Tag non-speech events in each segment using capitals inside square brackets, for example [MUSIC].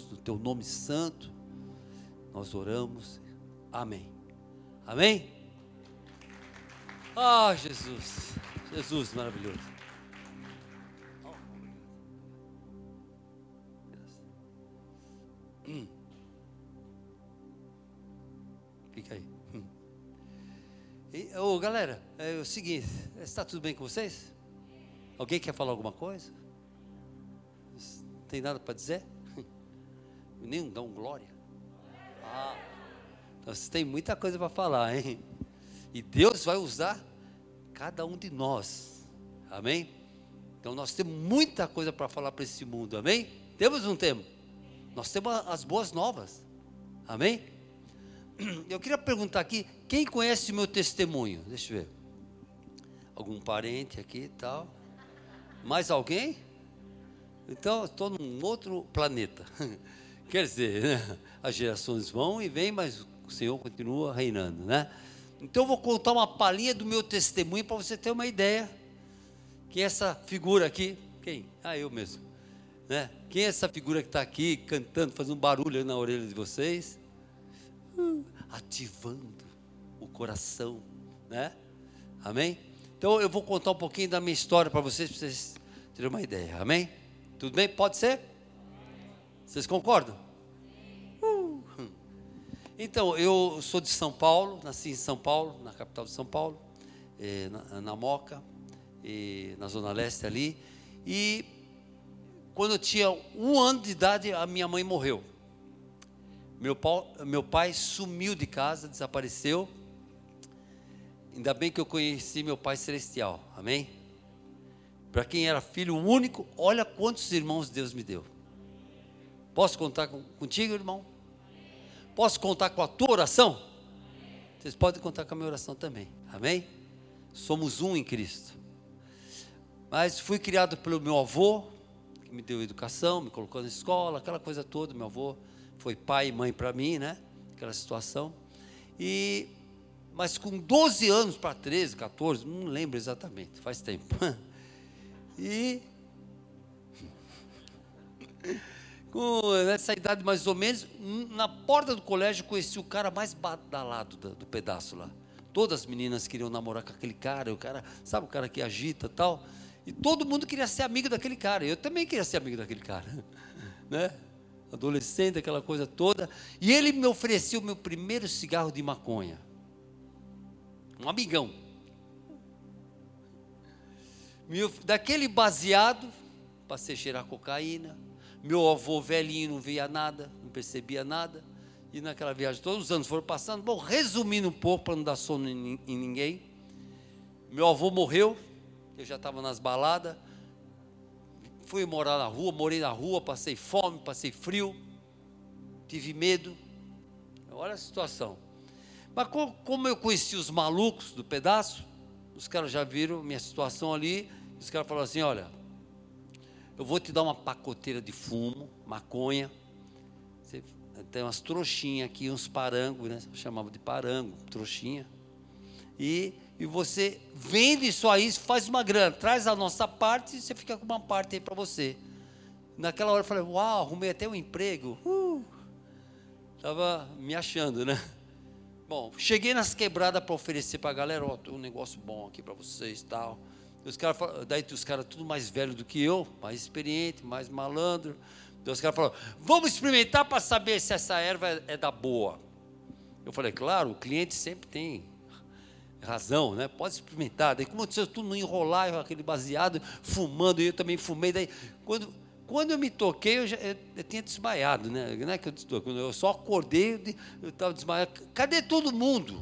Jesus, no teu nome santo, nós oramos. Amém. Amém? Ah, Jesus. Jesus maravilhoso. Hum. Fica aí. Ô, galera, é o seguinte: está tudo bem com vocês? Alguém quer falar alguma coisa? Tem nada para dizer? Nem um glória. Ah, então você tem muita coisa para falar, hein? E Deus vai usar cada um de nós. Amém? Então nós temos muita coisa para falar para esse mundo. Amém? Temos não temos? Nós temos as boas novas. Amém? Eu queria perguntar aqui, quem conhece o meu testemunho? Deixa eu ver. Algum parente aqui e tal? Mais alguém? Então, estou num outro planeta. [LAUGHS] Quer dizer, né? as gerações vão e vêm, mas o Senhor continua reinando, né? Então, eu vou contar uma palhinha do meu testemunho para você ter uma ideia. Quem é essa figura aqui? Quem? Ah, eu mesmo. Né? Quem é essa figura que está aqui cantando, fazendo barulho na orelha de vocês? Uh, ativando o coração, né? Amém? Então eu vou contar um pouquinho da minha história para vocês, para vocês terem uma ideia. Amém? Tudo bem? Pode ser? Vocês concordam? Uh. Então, eu sou de São Paulo, nasci em São Paulo, na capital de São Paulo, eh, na, Moca, na Zona Leste ali. E quando eu tinha um ano de idade, a minha mãe morreu. Meu meu pai sumiu de casa, desapareceu. Ainda bem que eu conheci meu Pai Celestial, amém? Para quem era filho único, olha quantos irmãos Deus me deu. Posso contar com, contigo, irmão? Posso contar com a tua oração? Vocês podem contar com a minha oração também, amém? Somos um em Cristo. Mas fui criado pelo meu avô, que me deu educação, me colocou na escola, aquela coisa toda. Meu avô foi pai e mãe para mim, né? Aquela situação. E mas com 12 anos para 13, 14, não lembro exatamente, faz tempo. [LAUGHS] E com essa idade mais ou menos, na porta do colégio conheci o cara mais badalado do, do pedaço lá. Todas as meninas queriam namorar com aquele cara, o cara, sabe o cara que agita tal. E todo mundo queria ser amigo daquele cara. Eu também queria ser amigo daquele cara, [LAUGHS] né? Adolescente, aquela coisa toda. E ele me ofereceu o meu primeiro cigarro de maconha um amigão. Daquele baseado, passei a cheirar cocaína. Meu avô velhinho não via nada, não percebia nada. E naquela viagem, todos os anos foram passando. Bom, resumindo um pouco, para não dar sono em, em ninguém. Meu avô morreu, eu já estava nas baladas. Fui morar na rua, morei na rua, passei fome, passei frio, tive medo. Olha a situação. Mas como eu conheci os malucos do pedaço, os caras já viram minha situação ali, os caras falaram assim: olha, eu vou te dar uma pacoteira de fumo, maconha, você tem umas trouxinhas aqui, uns parangos, né? Eu chamava de parango, trouxinha. E, e você vende isso aí, faz uma grana, traz a nossa parte e você fica com uma parte aí para você. Naquela hora eu falei, uau, arrumei até um emprego. Uh, tava me achando, né? Bom, cheguei nas quebradas para oferecer para a galera, ó, oh, um negócio bom aqui para vocês tal. Os cara, daí os caras tudo mais velho do que eu, mais experiente, mais malandro. Então os caras falaram, vamos experimentar para saber se essa erva é da boa. Eu falei, claro, o cliente sempre tem razão, né? Pode experimentar. Daí como eu tudo não enrolar, aquele baseado, fumando, e eu também fumei. Daí, quando quando eu me toquei, eu, já, eu, eu tinha desmaiado, né? Não é que eu, quando eu só acordei, eu estava desmaiado. Cadê todo mundo?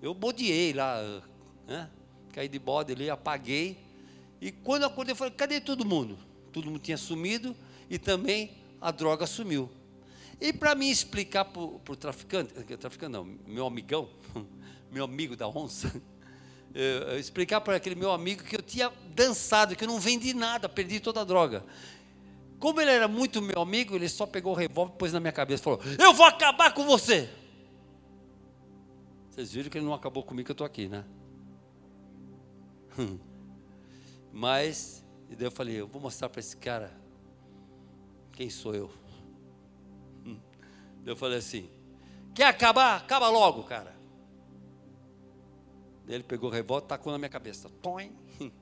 Eu bodeei lá, né? Caí de bode ali, apaguei. E quando eu acordei, eu falei, cadê todo mundo? Todo mundo tinha sumido e também a droga sumiu. E para me explicar para o traficante, traficante não, meu amigão, [LAUGHS] meu amigo da onça, [LAUGHS] eu, explicar para aquele meu amigo que eu tinha dançado, que eu não vendi nada, perdi toda a droga. Como ele era muito meu amigo, ele só pegou o revólver, pôs na minha cabeça e falou: Eu vou acabar com você. Vocês viram que ele não acabou comigo, que eu estou aqui, né? [LAUGHS] Mas, e daí eu falei: Eu vou mostrar para esse cara quem sou eu. [LAUGHS] Eu falei assim: quer acabar? Acaba logo, cara. Ele pegou o revólver tacou na minha cabeça. Toim. [LAUGHS]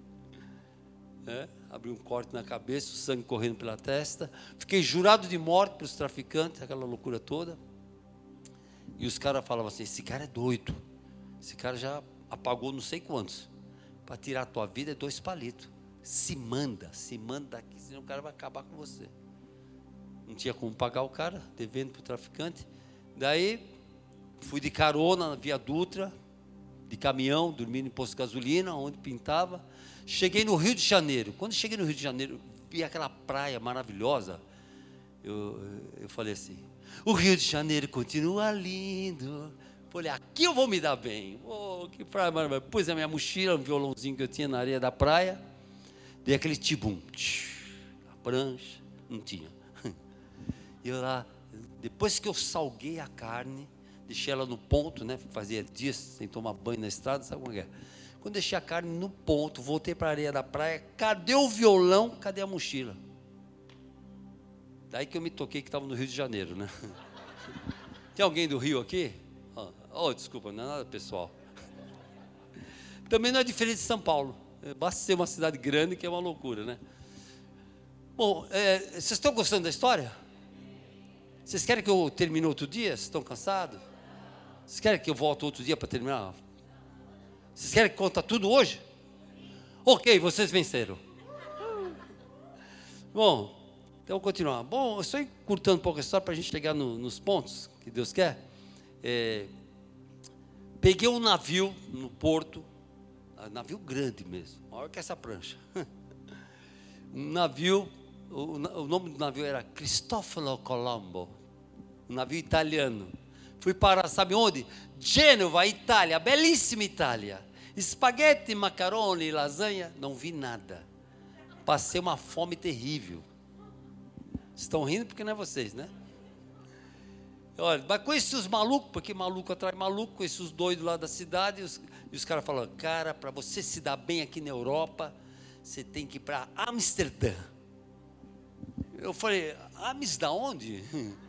É, abriu um corte na cabeça, o sangue correndo pela testa. Fiquei jurado de morte para os traficantes, aquela loucura toda. E os caras falavam assim: esse cara é doido. Esse cara já apagou não sei quantos. Para tirar a tua vida é dois palitos. Se manda, se manda daqui, senão o cara vai acabar com você. Não tinha como pagar o cara, devendo para o traficante. Daí fui de carona na Via Dutra, de caminhão, dormindo em posto de gasolina, onde pintava. Cheguei no Rio de Janeiro. Quando cheguei no Rio de Janeiro, vi aquela praia maravilhosa. Eu, eu falei assim: o Rio de Janeiro continua lindo. Falei, aqui eu vou me dar bem. Oh, que praia maravilhosa. Pus a minha mochila, um violãozinho que eu tinha na areia da praia. Dei aquele tibum. A prancha, não tinha. [LAUGHS] E eu lá, depois que eu salguei a carne, deixei ela no ponto, né? Fazia dias sem tomar banho na estrada, sabe como é? Quando deixei a carne no ponto, voltei para a areia da praia, cadê o violão? Cadê a mochila? Daí que eu me toquei que estava no Rio de Janeiro, né? [LAUGHS] Tem alguém do Rio aqui? Oh, desculpa, não é nada pessoal. Também não é diferente de São Paulo. É, basta ser uma cidade grande que é uma loucura, né? Bom, é, vocês estão gostando da história? Vocês querem que eu termine outro dia? Vocês estão cansados? Vocês querem que eu volte outro dia para terminar? Vocês querem que conta tudo hoje? Ok, vocês venceram. Bom, então continuar. Bom, eu estou encurtando um pouco a história para a gente chegar no, nos pontos que Deus quer. É, peguei um navio no porto, um navio grande mesmo, maior que essa prancha. [LAUGHS] Um navio, o, o nome do navio era Cristoforo Colombo, um navio italiano. Fui para, sabe onde? Gênova, Itália, belíssima Itália. Espaguete, macarone, lasanha, não vi nada. Passei uma fome terrível. Estão rindo porque não é vocês, né? Olha, mas conheci os malucos, porque maluco atrai maluco, conheci os doidos lá da cidade, e os, os caras falaram, cara, para você se dar bem aqui na Europa, você tem que ir para Amsterdã. Eu falei, Amsterdã onde? [LAUGHS]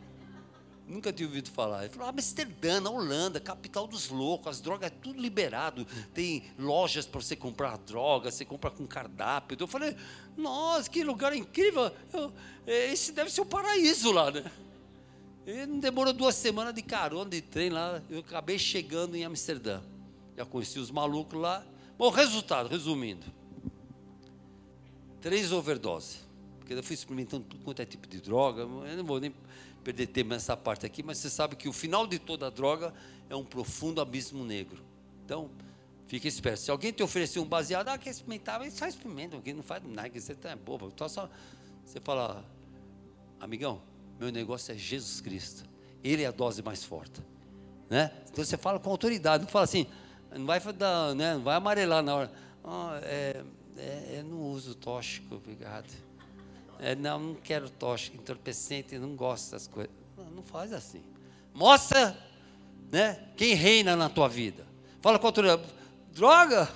Nunca tinha ouvido falar. Ele falou, Amsterdã, na Holanda, capital dos loucos, as drogas é tudo liberado. Tem lojas para você comprar droga, você compra com cardápio. Eu falei, nossa, que lugar incrível. Eu, esse deve ser o paraíso lá, né? E não demorou duas semanas de carona, de trem lá, eu acabei chegando em Amsterdã. Já conheci os malucos lá. Bom, resultado, resumindo. Três overdoses. Porque eu fui experimentando tudo quanto é tipo de droga. Eu não vou nem perder tempo nessa parte aqui, mas você sabe que o final de toda droga é um profundo abismo negro. Então, fique esperto. Se alguém te oferecer um baseado, ah, quer experimentar, só experimenta, alguém não faz nada, você tá bobo. Só, você fala, amigão, meu negócio é Jesus Cristo. Ele é a dose mais forte. Né? Então você fala com autoridade, não fala assim, não vai, dar, né, não vai amarelar na hora. Oh, é, é, eu não uso tóxico, obrigado. É, não, não quero tóxico, entorpecente, não gosto dessas coisas. Não, não faz assim. Mostra né, quem reina na tua vida. Fala com autoridade, droga?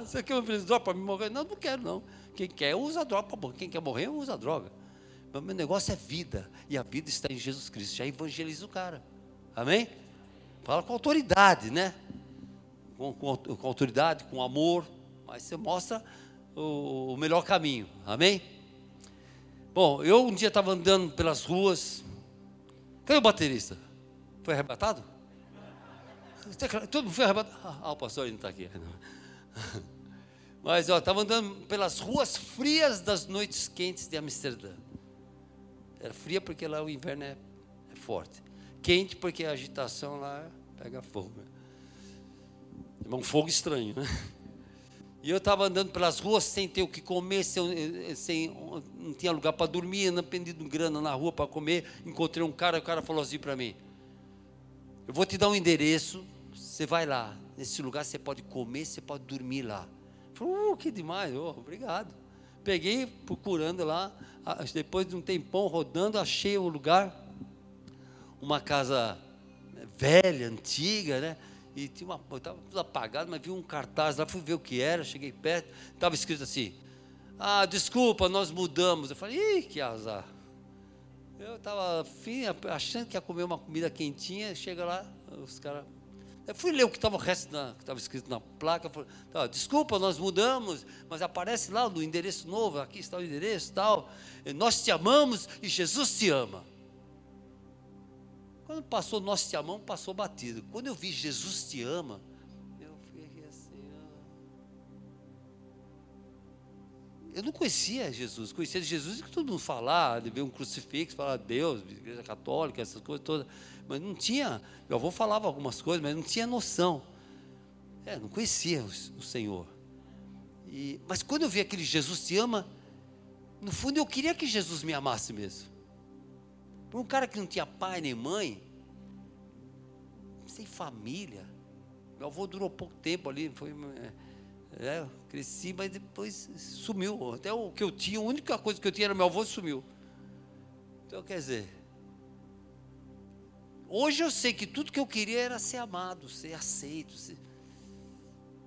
Você quer oferecer droga para me morrer? Não, não quero não. Quem quer usa droga para. Quem quer morrer, usa droga. Mas meu negócio é vida. E a vida está em Jesus Cristo. Já evangeliza o cara. Amém? Fala com autoridade, né? Com, com, com autoridade, com amor. Mas você mostra o, o melhor caminho. Amém? Bom, eu um dia estava andando pelas ruas. Cadê o baterista? Foi arrebatado? Todo mundo foi arrebatado. Ah, o pastor não está aqui. [LAUGHS] Mas eu estava andando pelas ruas frias das noites quentes de Amsterdã. Era fria porque lá o inverno é, é forte. Quente porque a agitação lá pega fogo. É um fogo estranho, né? E eu estava andando pelas ruas sem ter o que comer, sem, sem não tinha lugar para dormir, não pedindo grana na rua para comer. Encontrei um cara, o cara falou assim para mim: Eu vou te dar um endereço, você vai lá. Nesse lugar você pode comer, você pode dormir lá. Eu falei, uh, que demais, oh, obrigado. Peguei procurando lá, depois de um tempão rodando, achei o lugar, uma casa velha, antiga, né? E tinha uma, estava tudo apagado, mas vi um cartaz lá, fui ver o que era, cheguei perto, estava escrito assim, ah, desculpa, nós mudamos. Eu falei, ih, que azar. Eu estava achando que ia comer uma comida quentinha, chega lá, os caras. Eu fui ler o que estava o resto que estava escrito na placa. Falei, tá, desculpa, nós mudamos, mas aparece lá no endereço novo, aqui está o endereço tal. Nós te amamos e Jesus te ama. Quando passou nós te amamos, passou batido. Quando eu vi Jesus te ama, eu não conhecia Jesus, conhecia Jesus que todo mundo falar, de ver um crucifixo, falar Deus, igreja católica, essas coisas todas, mas não tinha, meu avô falava algumas coisas, mas não tinha noção, é, não conhecia o, o Senhor, e, mas quando eu vi aquele Jesus te ama, no fundo eu queria que Jesus me amasse mesmo, por um cara que não tinha pai nem mãe, sem família, meu avô durou pouco tempo ali, foi... É, é, cresci, mas depois sumiu. Até o que eu tinha, a única coisa que eu tinha era meu avô sumiu. Então, quer dizer, hoje eu sei que tudo que eu queria era ser amado, ser aceito. Ser,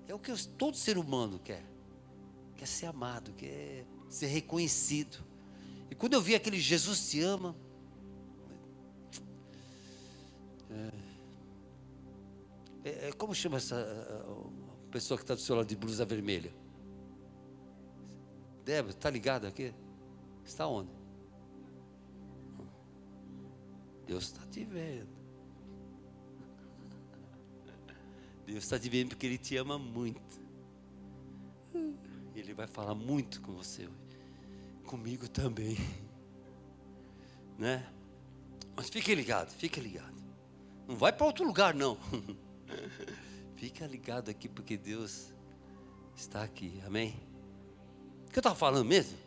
é o que eu, todo ser humano quer. Quer ser amado, quer ser reconhecido. E quando eu vi aquele Jesus te ama, é, é, como chama essa pessoa que está do seu lado de blusa vermelha. Débora, está ligada aqui? Está onde? Deus está te vendo. Deus está te vendo porque Ele te ama muito. Ele vai falar muito com você. Comigo também. Né? Mas fique ligado, fique ligado. Não vai para outro lugar, não. [LAUGHS] Fica ligado aqui porque Deus está aqui. Amém? O que eu estava falando mesmo?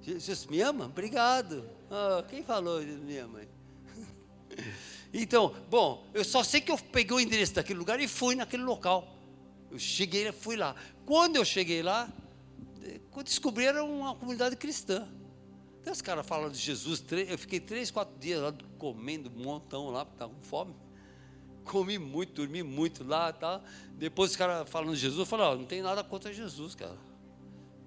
Jesus me ama? Obrigado. Oh, quem falou Jesus me ama? [LAUGHS] Então, bom, eu só sei que eu peguei o endereço daquele lugar e fui naquele local. Eu cheguei, fui lá. Quando eu cheguei lá, descobriram uma comunidade cristã. Então, os caras falam de Jesus, eu fiquei três, quatro dias lá comendo um montão lá, estava com fome comi muito, dormi muito lá tá? Depois os caras falando de Jesus, eu falei, não tem nada contra Jesus, cara.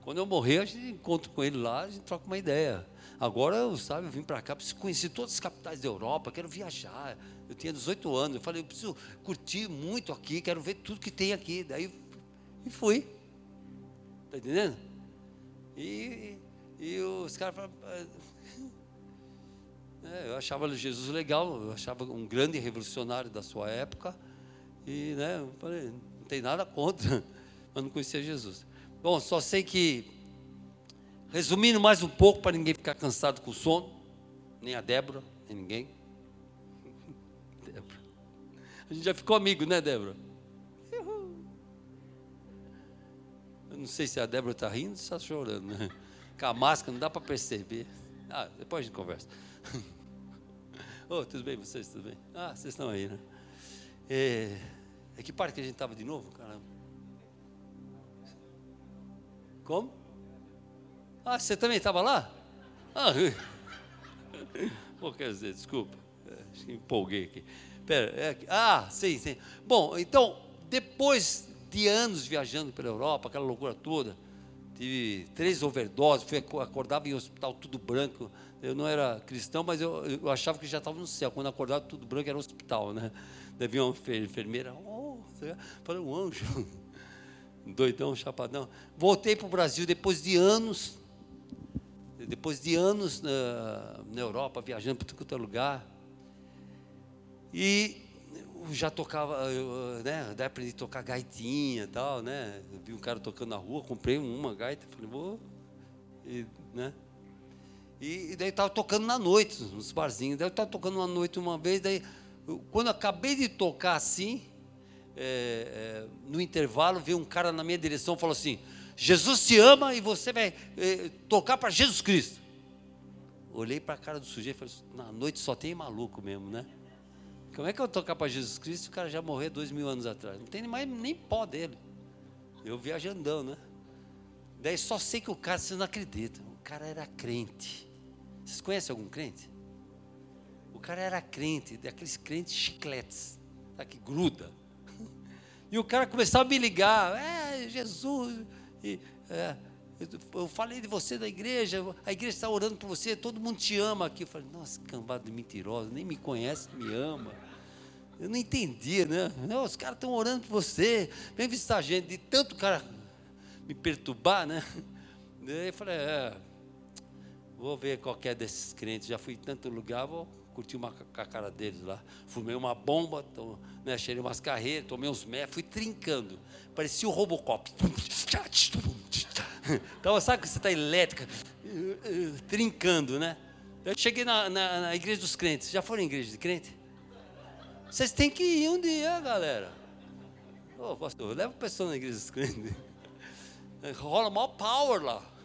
Quando eu morrer, a gente encontra com ele lá, a gente troca uma ideia. Agora, eu, sabe, eu vim para cá, preciso conhecer todas as capitais da Europa, quero viajar. Eu tinha 18 anos, eu falei, eu preciso curtir muito aqui, quero ver tudo que tem aqui. Daí, e fui. Está entendendo? E, e os caras falaram, é, eu achava Jesus legal, eu achava um grande revolucionário da sua época. E né, falei, não tem nada contra, [LAUGHS] mas não conhecia Jesus. Bom, só sei que, resumindo mais um pouco, para ninguém ficar cansado com o sono, nem a Débora, nem ninguém. [LAUGHS] Débora. A gente já ficou amigo, né, Débora? Eu não sei se a Débora está rindo ou está chorando. Né? [LAUGHS] Com a máscara não dá para perceber. Ah, depois a gente conversa. Oh, tudo bem, vocês, tudo bem? Ah, vocês estão aí, né? É, é que parte que a gente estava de novo, caramba? Como? Ah, você também estava lá? Ah, [LAUGHS] Pô, quer dizer, desculpa, é, empolguei aqui. Pera, é, ah, sim, sim. Bom, então, depois de anos viajando pela Europa, aquela loucura toda, tive três overdoses, fui, acordava em hospital tudo branco. Eu não era cristão, mas eu, eu achava que já estava no céu. Quando acordava tudo branco era um hospital, né? [LAUGHS] Devia uma enfermeira, oh, falei, um anjo, [LAUGHS] doidão, chapadão. Voltei para o Brasil depois de anos, depois de anos na, na Europa, viajando para todo lugar. E já tocava, eu, né? Daí aprendi a tocar gaitinha e tal, né? Eu vi um cara tocando na rua, comprei uma gaita, falei, vou. E, né? E, e daí estava tocando na noite, nos barzinhos. Daí eu estava tocando uma noite uma vez, daí, eu, quando eu acabei de tocar assim, é, é, no intervalo, veio um cara na minha direção e falou assim: Jesus te ama e você vai é, tocar para Jesus Cristo. Olhei para a cara do sujeito e falei: na noite só tem maluco mesmo, né? Como é que eu tocar para Jesus Cristo se o cara já morreu dois mil anos atrás? Não tem mais nem pó dele. Eu viajandão, né? Daí só sei que o cara, você não acredita, o cara era crente. Vocês conhecem algum crente? O cara era crente, daqueles crentes chicletes, tá, que gruda. [LAUGHS] E o cara começava a me ligar, é, Jesus. E, é, eu falei de você da igreja, a igreja está orando por você, todo mundo te ama aqui. Eu falei, nossa, cambada de mentirosa, nem me conhece, me ama. Eu não entendia, né? Não, os caras estão orando por você. Vem visitar a gente, de tanto cara me perturbar, né? Daí eu falei, é, vou ver qualquer desses crentes. Já fui em tanto lugar, vou curti uma com a cara deles lá. Fumei uma bomba, tô, né, cheirei umas carreiras, tomei uns mé, fui trincando. Parecia o Robocop. [LAUGHS] Então, sabe que você está elétrica, trincando, né? Eu cheguei na, na, na, igreja dos crentes. Já foram em igreja de crente? Vocês têm que ir um dia, galera. Ô, pastor, leva a pessoa na igreja dos crentes. [LAUGHS] Rola maior power lá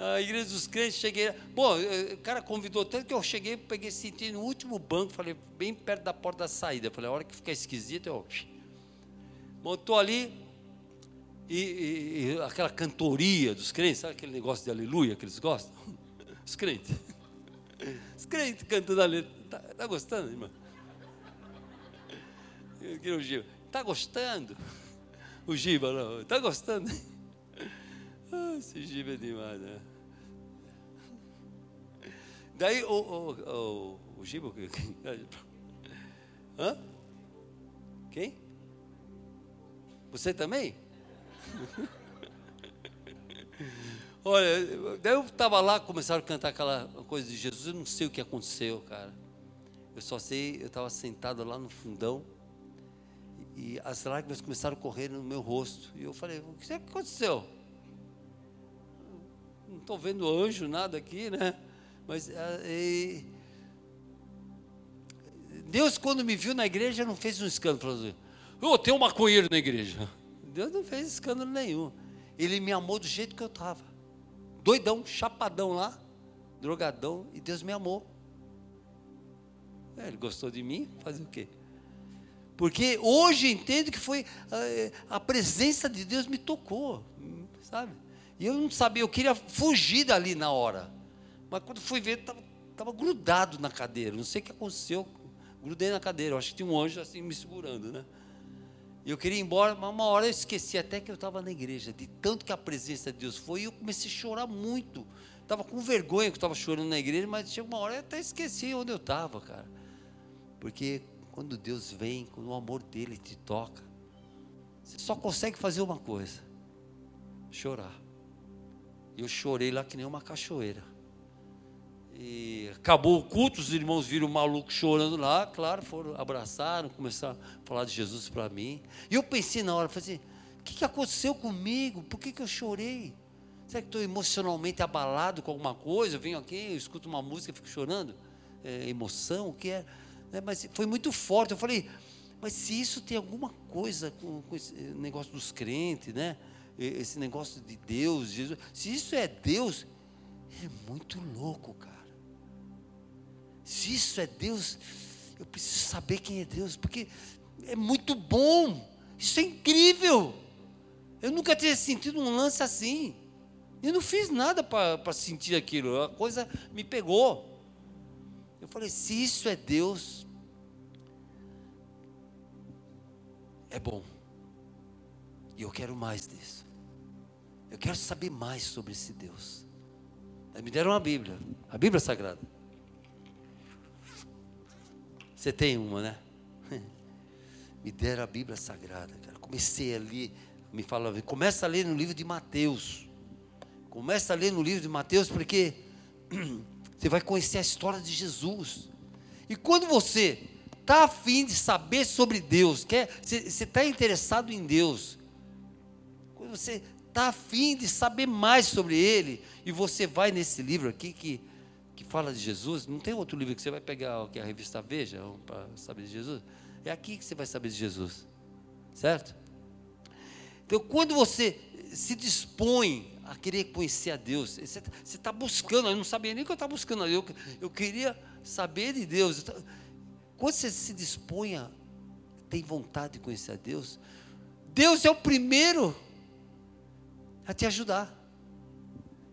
na igreja dos crentes, cheguei. Bom, o cara convidou tanto que eu cheguei, peguei, senti no último banco, falei, bem perto da porta da saída. Falei, a hora que ficar esquisito, eu. Montou ali, e, e, aquela cantoria dos crentes, sabe aquele negócio de aleluia que eles gostam? [LAUGHS] Os crentes. Os crentes cantando aleluia. Está tá gostando, irmão? O Giba. Está gostando? O Giba, não. Está gostando? [LAUGHS] Ah, esse Giba é demais, né? Daí o, o, o, o Giba. [LAUGHS] Hã? Quem? Você também? Olha, daí eu estava lá, começaram a cantar aquela coisa de Jesus, eu não sei o que aconteceu, cara. Eu só sei, eu estava sentado lá no fundão e as lágrimas começaram a correr no meu rosto. E eu falei, o que aconteceu? Não estou vendo anjo, nada aqui, né? Mas é, Deus, quando me viu na igreja, não fez um escândalo. Falou assim, oh, tem um maconheiro na igreja. Deus não fez escândalo nenhum. Ele me amou do jeito que eu estava. Doidão, chapadão lá, drogadão, e Deus me amou. É, ele gostou de mim, fazer o quê? Porque hoje entendo que foi a, eh, a presença de Deus me tocou, sabe? E eu não sabia, eu queria fugir dali na hora. Mas quando fui ver, estava grudado na cadeira. Não sei o que aconteceu. Grudei na cadeira. Eu acho que tinha um anjo assim me segurando, né? Eu queria ir embora, mas uma hora eu esqueci até que eu estava na igreja. De tanto que a presença de Deus foi, e eu comecei a chorar muito. Estava com vergonha que eu estava chorando na igreja, mas chegou uma hora eu até esqueci onde eu estava, cara. Porque quando Deus vem, quando o amor dele te toca, você só consegue fazer uma coisa: chorar. Eu chorei lá que nem uma cachoeira. E acabou o culto, os irmãos viram o maluco chorando lá, claro, foram, abraçaram, começaram a falar de Jesus para mim. E eu pensei na hora, falei assim, o que, que aconteceu comigo? Por que, que eu chorei? Será que estou emocionalmente abalado com alguma coisa? Eu venho aqui, eu escuto uma música fico chorando? É, emoção, o que é? é? Mas foi muito forte. Eu falei, mas se isso tem alguma coisa com, com esse negócio dos crentes, né? Esse negócio de Deus, Jesus, se isso é Deus, é muito louco, cara. Se isso é Deus, eu preciso saber quem é Deus, porque é muito bom, isso é incrível. Eu nunca tinha sentido um lance assim. Eu não fiz nada para sentir aquilo, a coisa me pegou. Eu falei: se isso é Deus, é bom. E eu quero mais disso. Eu quero saber mais sobre esse Deus. Aí me deram uma Bíblia, a Bíblia Sagrada. Você tem uma, né? [LAUGHS] Me deram a Bíblia Sagrada, cara. Comecei a ler, me fala, começa a ler no livro de Mateus. Começa a ler no livro de Mateus, porque [CLEARS THROAT] você vai conhecer a história de Jesus. E quando você está afim de saber sobre Deus, quer, você está interessado em Deus, quando você está afim de saber mais sobre Ele, e você vai nesse livro aqui que que fala de Jesus, não tem outro livro que você vai pegar que é a revista Veja para saber de Jesus. É aqui que você vai saber de Jesus, certo? Então, quando você se dispõe a querer conhecer a Deus, você está buscando, eu não sabia nem que eu estava buscando, eu, eu queria saber de Deus. Quando você se dispõe a tem vontade de conhecer a Deus, Deus é o primeiro a te ajudar.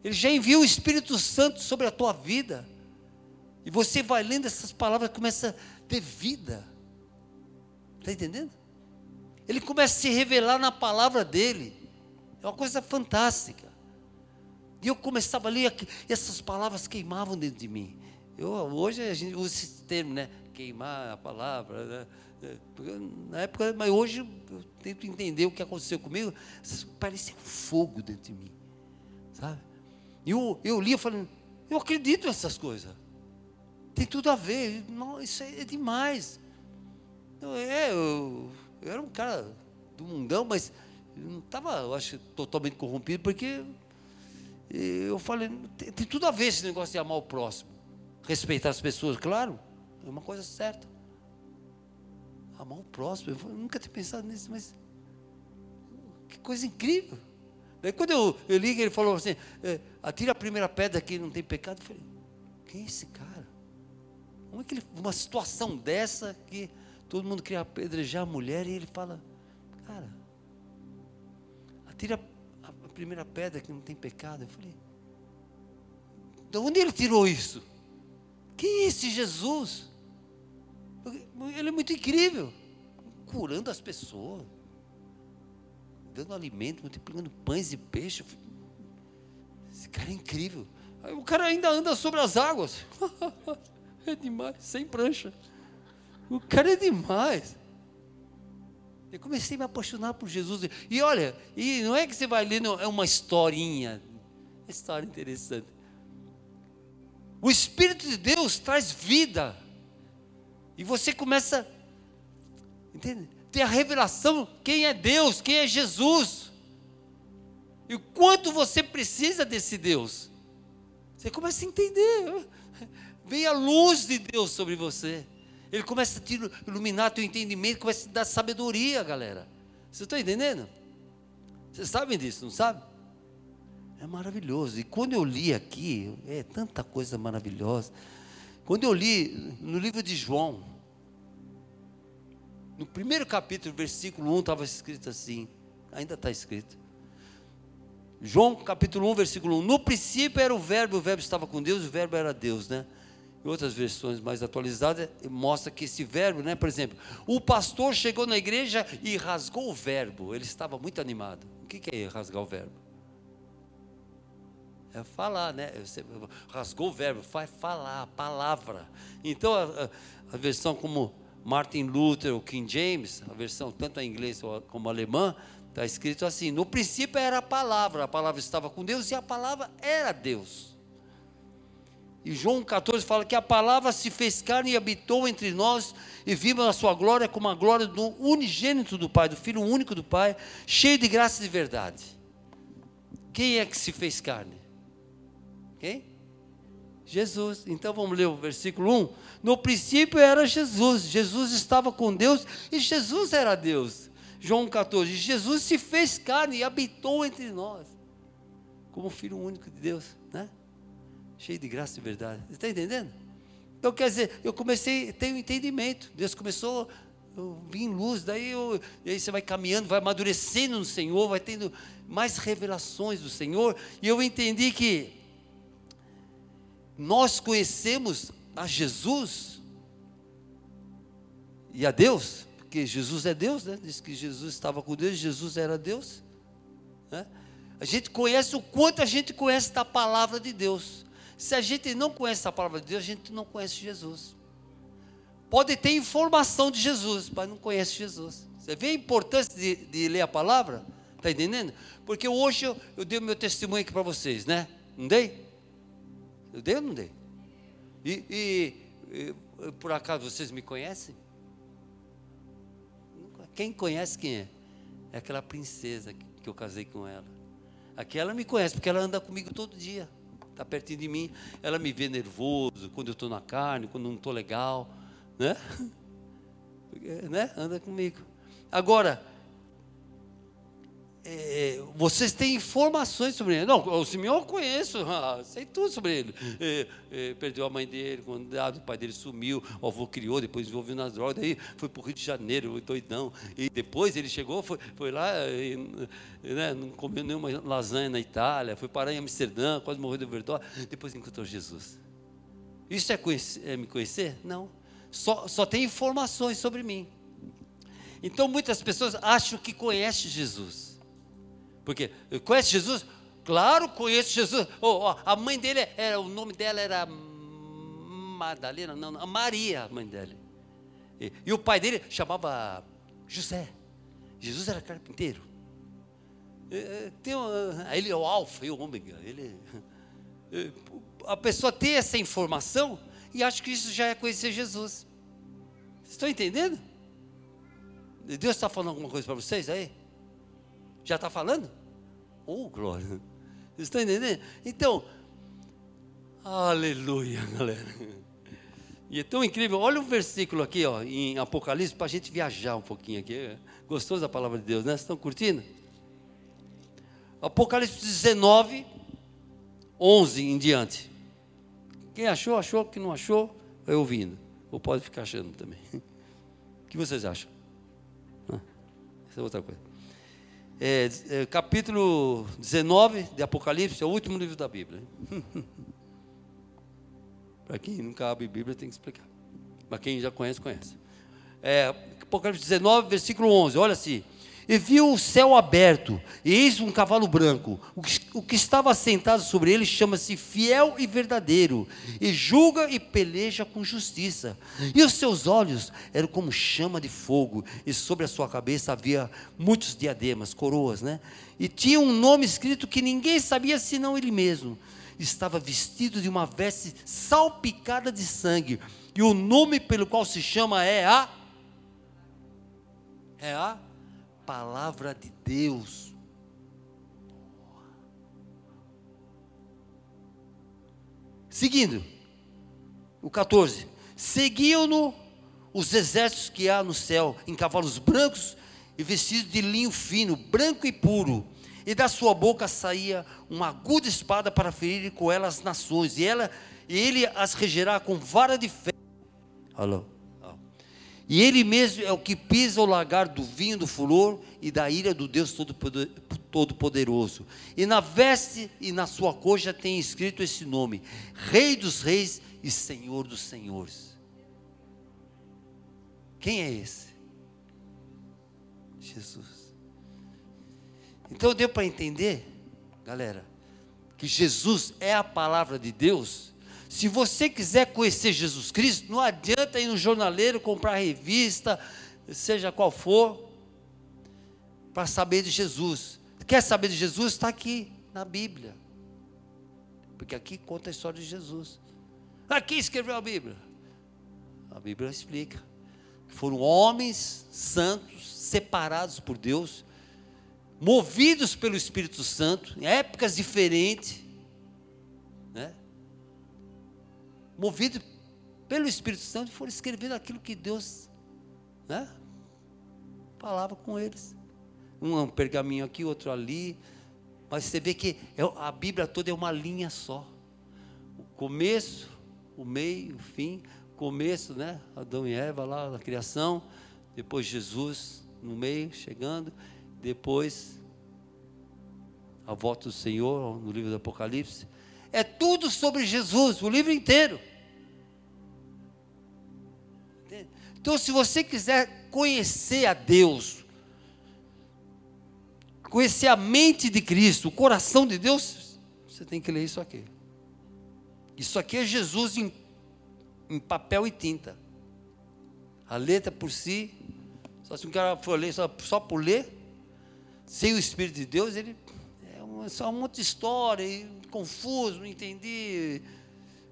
Ele já enviou o Espírito Santo sobre a tua vida. E você vai lendo essas palavras começa a ter vida. Está entendendo? Ele começa a se revelar na palavra dele. É uma coisa fantástica. E eu começava a ler, e essas palavras queimavam dentro de mim. Eu, hoje a gente usa esse termo, né? Queimar a palavra, né? É, na época, mas hoje eu tento entender o que aconteceu comigo. Parecia um fogo dentro de mim, sabe? E eu, eu li, eu falei, eu acredito nessas coisas. Tem tudo a ver. Não, isso é, é demais. Então, é, eu, eu era um cara do mundão, mas não estava, eu acho, totalmente corrompido, porque eu falei, tem, tem, tudo a ver esse negócio de amar o próximo. Respeitar as pessoas, claro, é uma coisa certa. Amar o próximo, eu, nunca tinha pensado nisso, mas que coisa incrível. Daí quando eu, eu ele falou assim, é, atira a primeira pedra que não tem pecado, eu falei, quem é esse cara? Como é que ele, uma situação dessa que todo mundo queria apedrejar a mulher e ele fala, cara, atira a primeira pedra que não tem pecado. Eu falei, de onde ele tirou isso? Quem é esse Jesus? Ele é muito incrível, curando as pessoas, dando alimento, multiplicando pães e peixes. Esse cara é incrível. Aí o cara ainda anda sobre as águas. [LAUGHS] é demais, sem prancha. O cara é demais. Eu comecei a me apaixonar por Jesus. E olha, e não é que você vai lendo, é uma historinha. História interessante. O Espírito de Deus traz vida. E você começa, entende? Ter a revelação quem é Deus, quem é Jesus. E o quanto você precisa desse Deus. Você começa a entender. [LAUGHS] Vem a luz de Deus sobre você. Ele começa a te iluminar teu entendimento, começa a te dar sabedoria, galera. Você está entendendo? Vocês sabem disso, não sabe? É maravilhoso. E quando eu li aqui, é tanta coisa maravilhosa. Quando eu li no livro de João, no primeiro capítulo, versículo 1, estava escrito assim, ainda está escrito. João capítulo 1, versículo 1. No princípio era o verbo, o verbo estava com Deus, o verbo era Deus, né? Em outras versões mais atualizadas, mostra que esse verbo, né, por exemplo, o pastor chegou na igreja e rasgou o verbo, ele estava muito animado. O que é rasgar o verbo? É falar, né? Você rasgou o verbo, vai falar, a palavra. Então, a, a versão como Martin Luther ou King James, a versão tanto em inglês como alemã, está escrito assim: no princípio era a palavra, a palavra estava com Deus e a palavra era Deus. E João 14 fala que a palavra se fez carne e habitou entre nós, e vimos a sua glória como a glória do unigênito do Pai, do Filho único do Pai, cheio de graça e de verdade. Quem é que se fez carne? Quem? Jesus. Então vamos ler o versículo 1. No princípio era Jesus, Jesus estava com Deus e Jesus era Deus. João 14. Jesus se fez carne e habitou entre nós, como Filho único de Deus, né? cheio de graça e verdade. Você está entendendo? Então, quer dizer, eu comecei um entendimento. Deus começou, eu vim em luz, daí, eu, aí você vai caminhando, vai amadurecendo no Senhor, vai tendo mais revelações do Senhor. E eu entendi que nós conhecemos a Jesus e a Deus, porque Jesus é Deus, né? Diz que Jesus estava com Deus, Jesus era Deus. Né? A gente conhece o quanto a gente conhece da palavra de Deus. Se a gente não conhece a palavra de Deus, a gente não conhece Jesus. Pode ter informação de Jesus, mas não conhece Jesus. Você vê a importância de, de ler a palavra? Está entendendo? Porque hoje eu, eu dei o meu testemunho aqui para vocês, né? Não dei? Eu dei ou não dei? E, e, e por acaso vocês me conhecem? Quem conhece quem é? É aquela princesa que, eu casei com ela. Aquela me conhece, porque ela anda comigo todo dia está pertinho de mim, ela me vê nervoso, quando eu estou na carne, quando não estou legal, né? [LAUGHS] né? Anda comigo. Agora, é, vocês têm informações sobre ele. Não, o Simeão eu conheço, [LAUGHS] ah, sei tudo sobre ele. É, é, perdeu a mãe dele, quando o pai dele sumiu, o avô criou, depois envolveu nas drogas, daí foi para o Rio de Janeiro, doidão. E depois ele chegou, foi, foi lá, e, né, não comeu nenhuma lasanha na Itália, foi parar em Amsterdã, quase morreu de overdose, depois encontrou Jesus. Isso é, conhecer, é me conhecer? Não. Só, só tem informações sobre mim. Então muitas pessoas acham que conhecem Jesus Porque conhece Jesus? Claro, conheço Jesus. Oh, oh, a mãe dele era, o nome dela era Madalena, não, não Maria, a mãe dele. E, e, o pai dele chamava José. Jesus era carpinteiro. tem uma, ele é o alfa e o ômega. Ele, a pessoa tem essa informação e acha que isso já é conhecer Jesus. Estão entendendo? Deus está falando alguma coisa para vocês aí? Já está falando? Oh, glória. Vocês estão entendendo? Então, aleluia, [LAUGHS] galera. E é tão incrível. Olha o versículo aqui, ó, em Apocalipse, para a gente viajar um pouquinho aqui. Gostoso a palavra de Deus, né? Vocês estão curtindo? Apocalipse 19, 11 em diante. Quem achou, achou. Quem não achou, vai ouvindo. Ou pode ficar achando também. [LAUGHS] O que vocês acham? Essa é outra coisa é, é, capítulo 19 de Apocalipse, é o último livro da Bíblia. [LAUGHS] Para quem nunca abre Bíblia, tem que explicar. Mas quem já conhece, conhece. É, Apocalipse 19, versículo 11, olha assim. E viu o céu aberto, e eis um cavalo branco. O que, o que estava sentado sobre ele chama-se Fiel e Verdadeiro, e julga e peleja com justiça. E os seus olhos eram como chama de fogo, e sobre a sua cabeça havia muitos diademas, coroas, né? E tinha um nome escrito que ninguém sabia senão ele mesmo. Estava vestido de uma veste salpicada de sangue, e o nome pelo qual se chama é a. É a palavra de Deus. Seguindo, o 14: Seguiam-no os exércitos que há no céu, em cavalos brancos e vestidos de linho fino, branco e puro. E da sua boca saía uma aguda espada para ferir com ela as nações, e, ela, e ele as regerá com vara de ferro. Alô? E ele mesmo é o que pisa o lagar do vinho do furor e da ira do Deus Todo-Poderoso. E na veste e na sua coxa tem escrito esse nome: Rei dos Reis e Senhor dos Senhores. Quem é esse? Jesus. Então deu para entender, galera, que Jesus é a palavra de Deus se você quiser conhecer Jesus Cristo, não adianta ir no jornaleiro comprar revista, seja qual for, para saber de Jesus. Quer saber de Jesus? Está aqui na Bíblia. Porque aqui conta a história de Jesus. Aqui escreveu a Bíblia. A Bíblia explica. Foram homens santos, separados por Deus, movidos pelo Espírito Santo, em épocas diferentes, movido pelo Espírito Santo, foram escrevendo aquilo que Deus né, falava com eles. Um, um pergaminho aqui, outro ali. Mas você vê que é, a Bíblia toda é uma linha só. O começo, o meio, o fim. Começo, né? Adão e Eva lá na criação. Depois Jesus no meio, chegando. Depois a volta do Senhor no livro do Apocalipse. É tudo sobre Jesus, o livro inteiro. Então, se você quiser conhecer a Deus, conhecer a mente de Cristo, o coração de Deus, você tem que ler isso aqui. Isso aqui é Jesus em, em papel e tinta. A letra por si, só se um cara for ler só, só por ler, sem o Espírito de Deus, ele é só um monte de história, confuso, não entendi.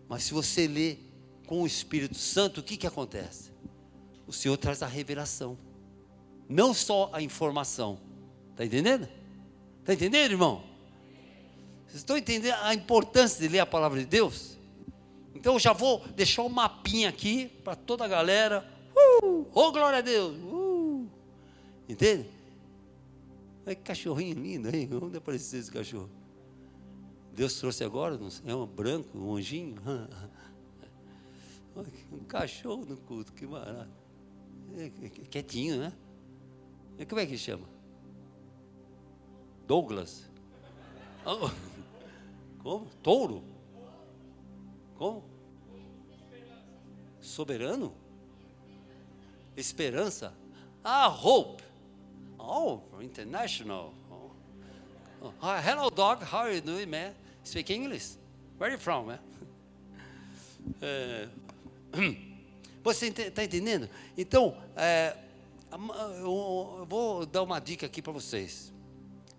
Mas se você lê com o Espírito Santo, o que, que acontece? O Senhor traz a revelação, não só a informação. Está entendendo? Está entendendo, irmão? Vocês estão entendendo a importância de ler a palavra de Deus? Então eu já vou deixar um mapinha aqui para toda a galera. Uh, oh, glória a Deus! Uh, entende? Olha que cachorrinho lindo, hein? Onde apareceu esse cachorro? Deus trouxe agora, é um branco, um anjinho. [LAUGHS] Um cachorro no culto, que maravilha. É, é, quietinho, né? E como é que chama? Douglas. [LAUGHS] Oh. Como? Touro? Como? Soberano? Esperança? Ah, Hope. Oh, international. Uh, hello, dog. How are you doing, man? Speak English. Where are you from, man? É, [LAUGHS] [CLEARS THROAT] você está entendendo? Então, é, eu vou dar uma dica aqui para vocês,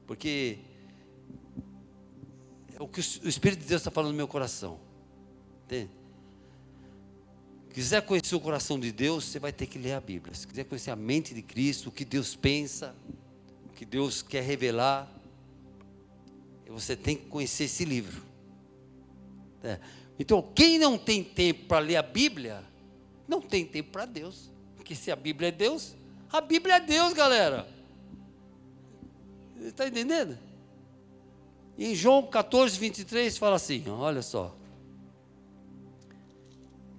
porque é o que o Espírito de Deus está falando no meu coração. Entende? Quiser conhecer o coração de Deus, você vai ter que ler a Bíblia. Se quiser conhecer a mente de Cristo, o que Deus pensa, o que Deus quer revelar, você tem que conhecer esse livro. É. Então, quem não tem tempo para ler a Bíblia, não tem tempo para Deus. Porque se a Bíblia é Deus, a Bíblia é Deus, galera. Está entendendo? Em João 14, 23 fala assim: olha só.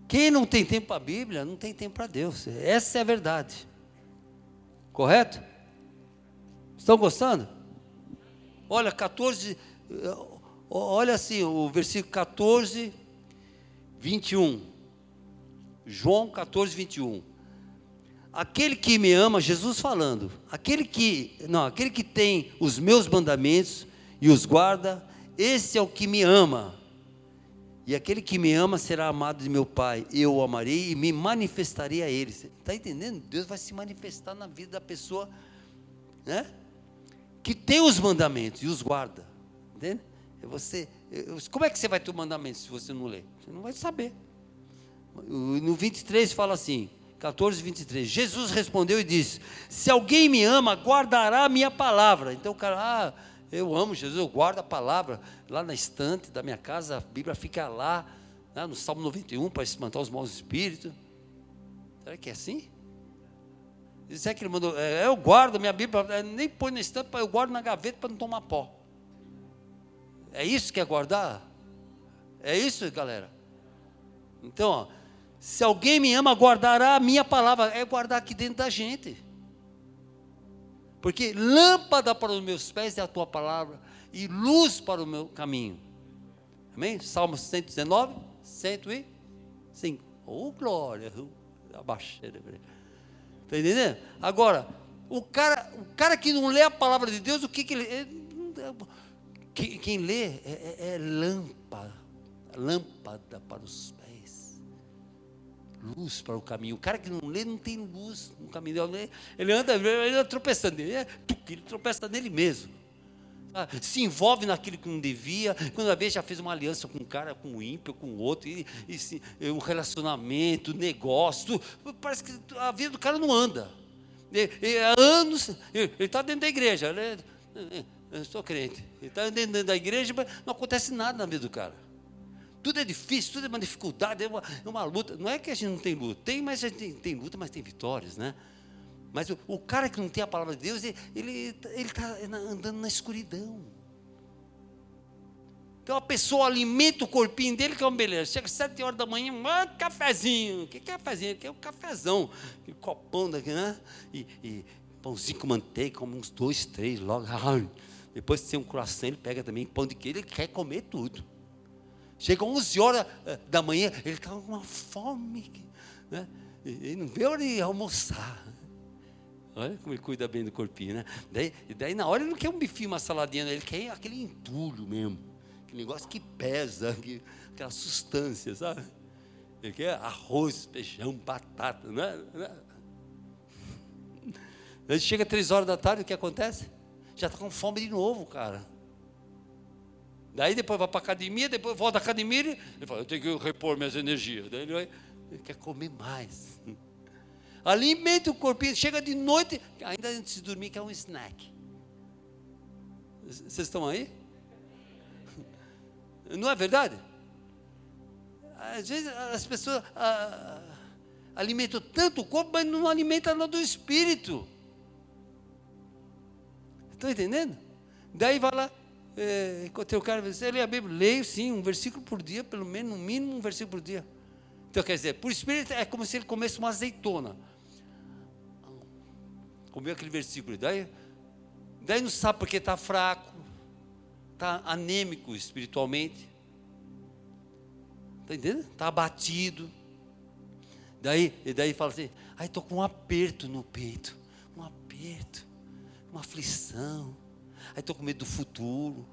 Quem não tem tempo para a Bíblia, não tem tempo para Deus. Essa é a verdade. Correto? Estão gostando? Olha, 14. Olha assim, o versículo 14, 21. João 14, 21. Aquele que me ama, Jesus falando, aquele que, não, aquele que tem os meus mandamentos e os guarda, esse é o que me ama. E aquele que me ama será amado de meu Pai. Eu o amarei e me manifestarei a ele. Está entendendo? Deus vai se manifestar na vida da pessoa, né? Que tem os mandamentos e os guarda. Entende? Você, como é que você vai ter o mandamento se você não ler? Você não vai saber. No 23 fala assim, 14, 23. Jesus respondeu e disse: Se alguém me ama, guardará a minha palavra. Então o cara, ah, eu amo Jesus, eu guardo a palavra lá na estante da minha casa, a Bíblia fica lá, né, no Salmo 91, para espantar os maus espíritos. Será que é assim? Diz é que ele mandou, é, eu guardo minha Bíblia, é, nem põe na estante, eu guardo na gaveta para não tomar pó. É isso que é guardar? É isso, galera? Então, ó, se alguém me ama, guardará a minha palavra. É guardar aqui dentro da gente. Porque lâmpada para os meus pés é a tua palavra e luz para o meu caminho. Amém? Salmo 119, 105. Oh, glória! Abaixei. Está entendendo? Agora, o cara, o cara que não lê a palavra de Deus, o que, que ele. Quem, quem lê é, é, é lâmpada, lâmpada para os luz para o caminho. O cara que não lê não tem luz no caminho. Ele anda, ele anda tropeçando, ele, é, ele tropeça nele mesmo. Ah, se envolve naquilo que não devia, quando a vez já fez uma aliança com um cara, com um ímpio, com outro, e, e um relacionamento, negócio, parece que a vida do cara não anda. E, e há anos, ele está dentro da igreja, né? Eu sou crente. Ele está dentro da igreja, mas não acontece nada na vida do cara. Tudo é difícil, tudo é uma dificuldade, é uma, é uma luta. Não é que a gente não tem luta, tem, mas a gente tem, tem luta, mas tem vitórias, né? Mas o, o, cara que não tem a palavra de Deus, ele está andando na escuridão. Então a pessoa alimenta o corpinho dele, que é uma beleza. Chega às sete horas da manhã, um cafezinho. Que cafezinho? Que é um cafezão. Um copão daqui, né? E, e pãozinho com manteiga, como uns dois, três logo. [LAUGHS] Depois de ter um croissant, ele pega também pão de queijo, ele quer comer tudo. Chega 11 horas eh, da manhã, ele está com uma fome. Né? Ele não hora de almoçar. Olha como ele cuida bem do corpinho, né? Daí, daí na hora ele não quer um bifinho, uma saladinha, ele quer aquele entulho mesmo. Aquele negócio que pesa, que, aquela substância, sabe? Ele quer arroz, feijão, batata, não é? Não é? Chega três horas da tarde, o que acontece? já está com fome de novo, cara. Daí depois vai para a academia, depois volta da academia, ele fala, eu tenho que repor minhas energias. Daí ele, vai, ele quer comer mais. [LAUGHS] Alimenta o corpinho, chega de noite, ainda antes de dormir, quer um snack. Vocês estão aí? [LAUGHS] Não é verdade? Às vezes as pessoas ah, alimentam tanto o corpo, mas não alimentam nada do espírito. Estão entendendo? Daí vai lá, é, encontrei o cara, você lê a Bíblia? Leio sim, um versículo por dia, pelo menos, no mínimo um versículo por dia. Então quer dizer, por espírito é como se ele comesse uma azeitona. Comeu aquele versículo, daí, daí não sabe porque está fraco, está anêmico espiritualmente. Está entendendo? Está abatido. Daí, e daí fala assim, ai, estou com um aperto no peito. Um aperto uma aflição. Aí estou com medo do futuro.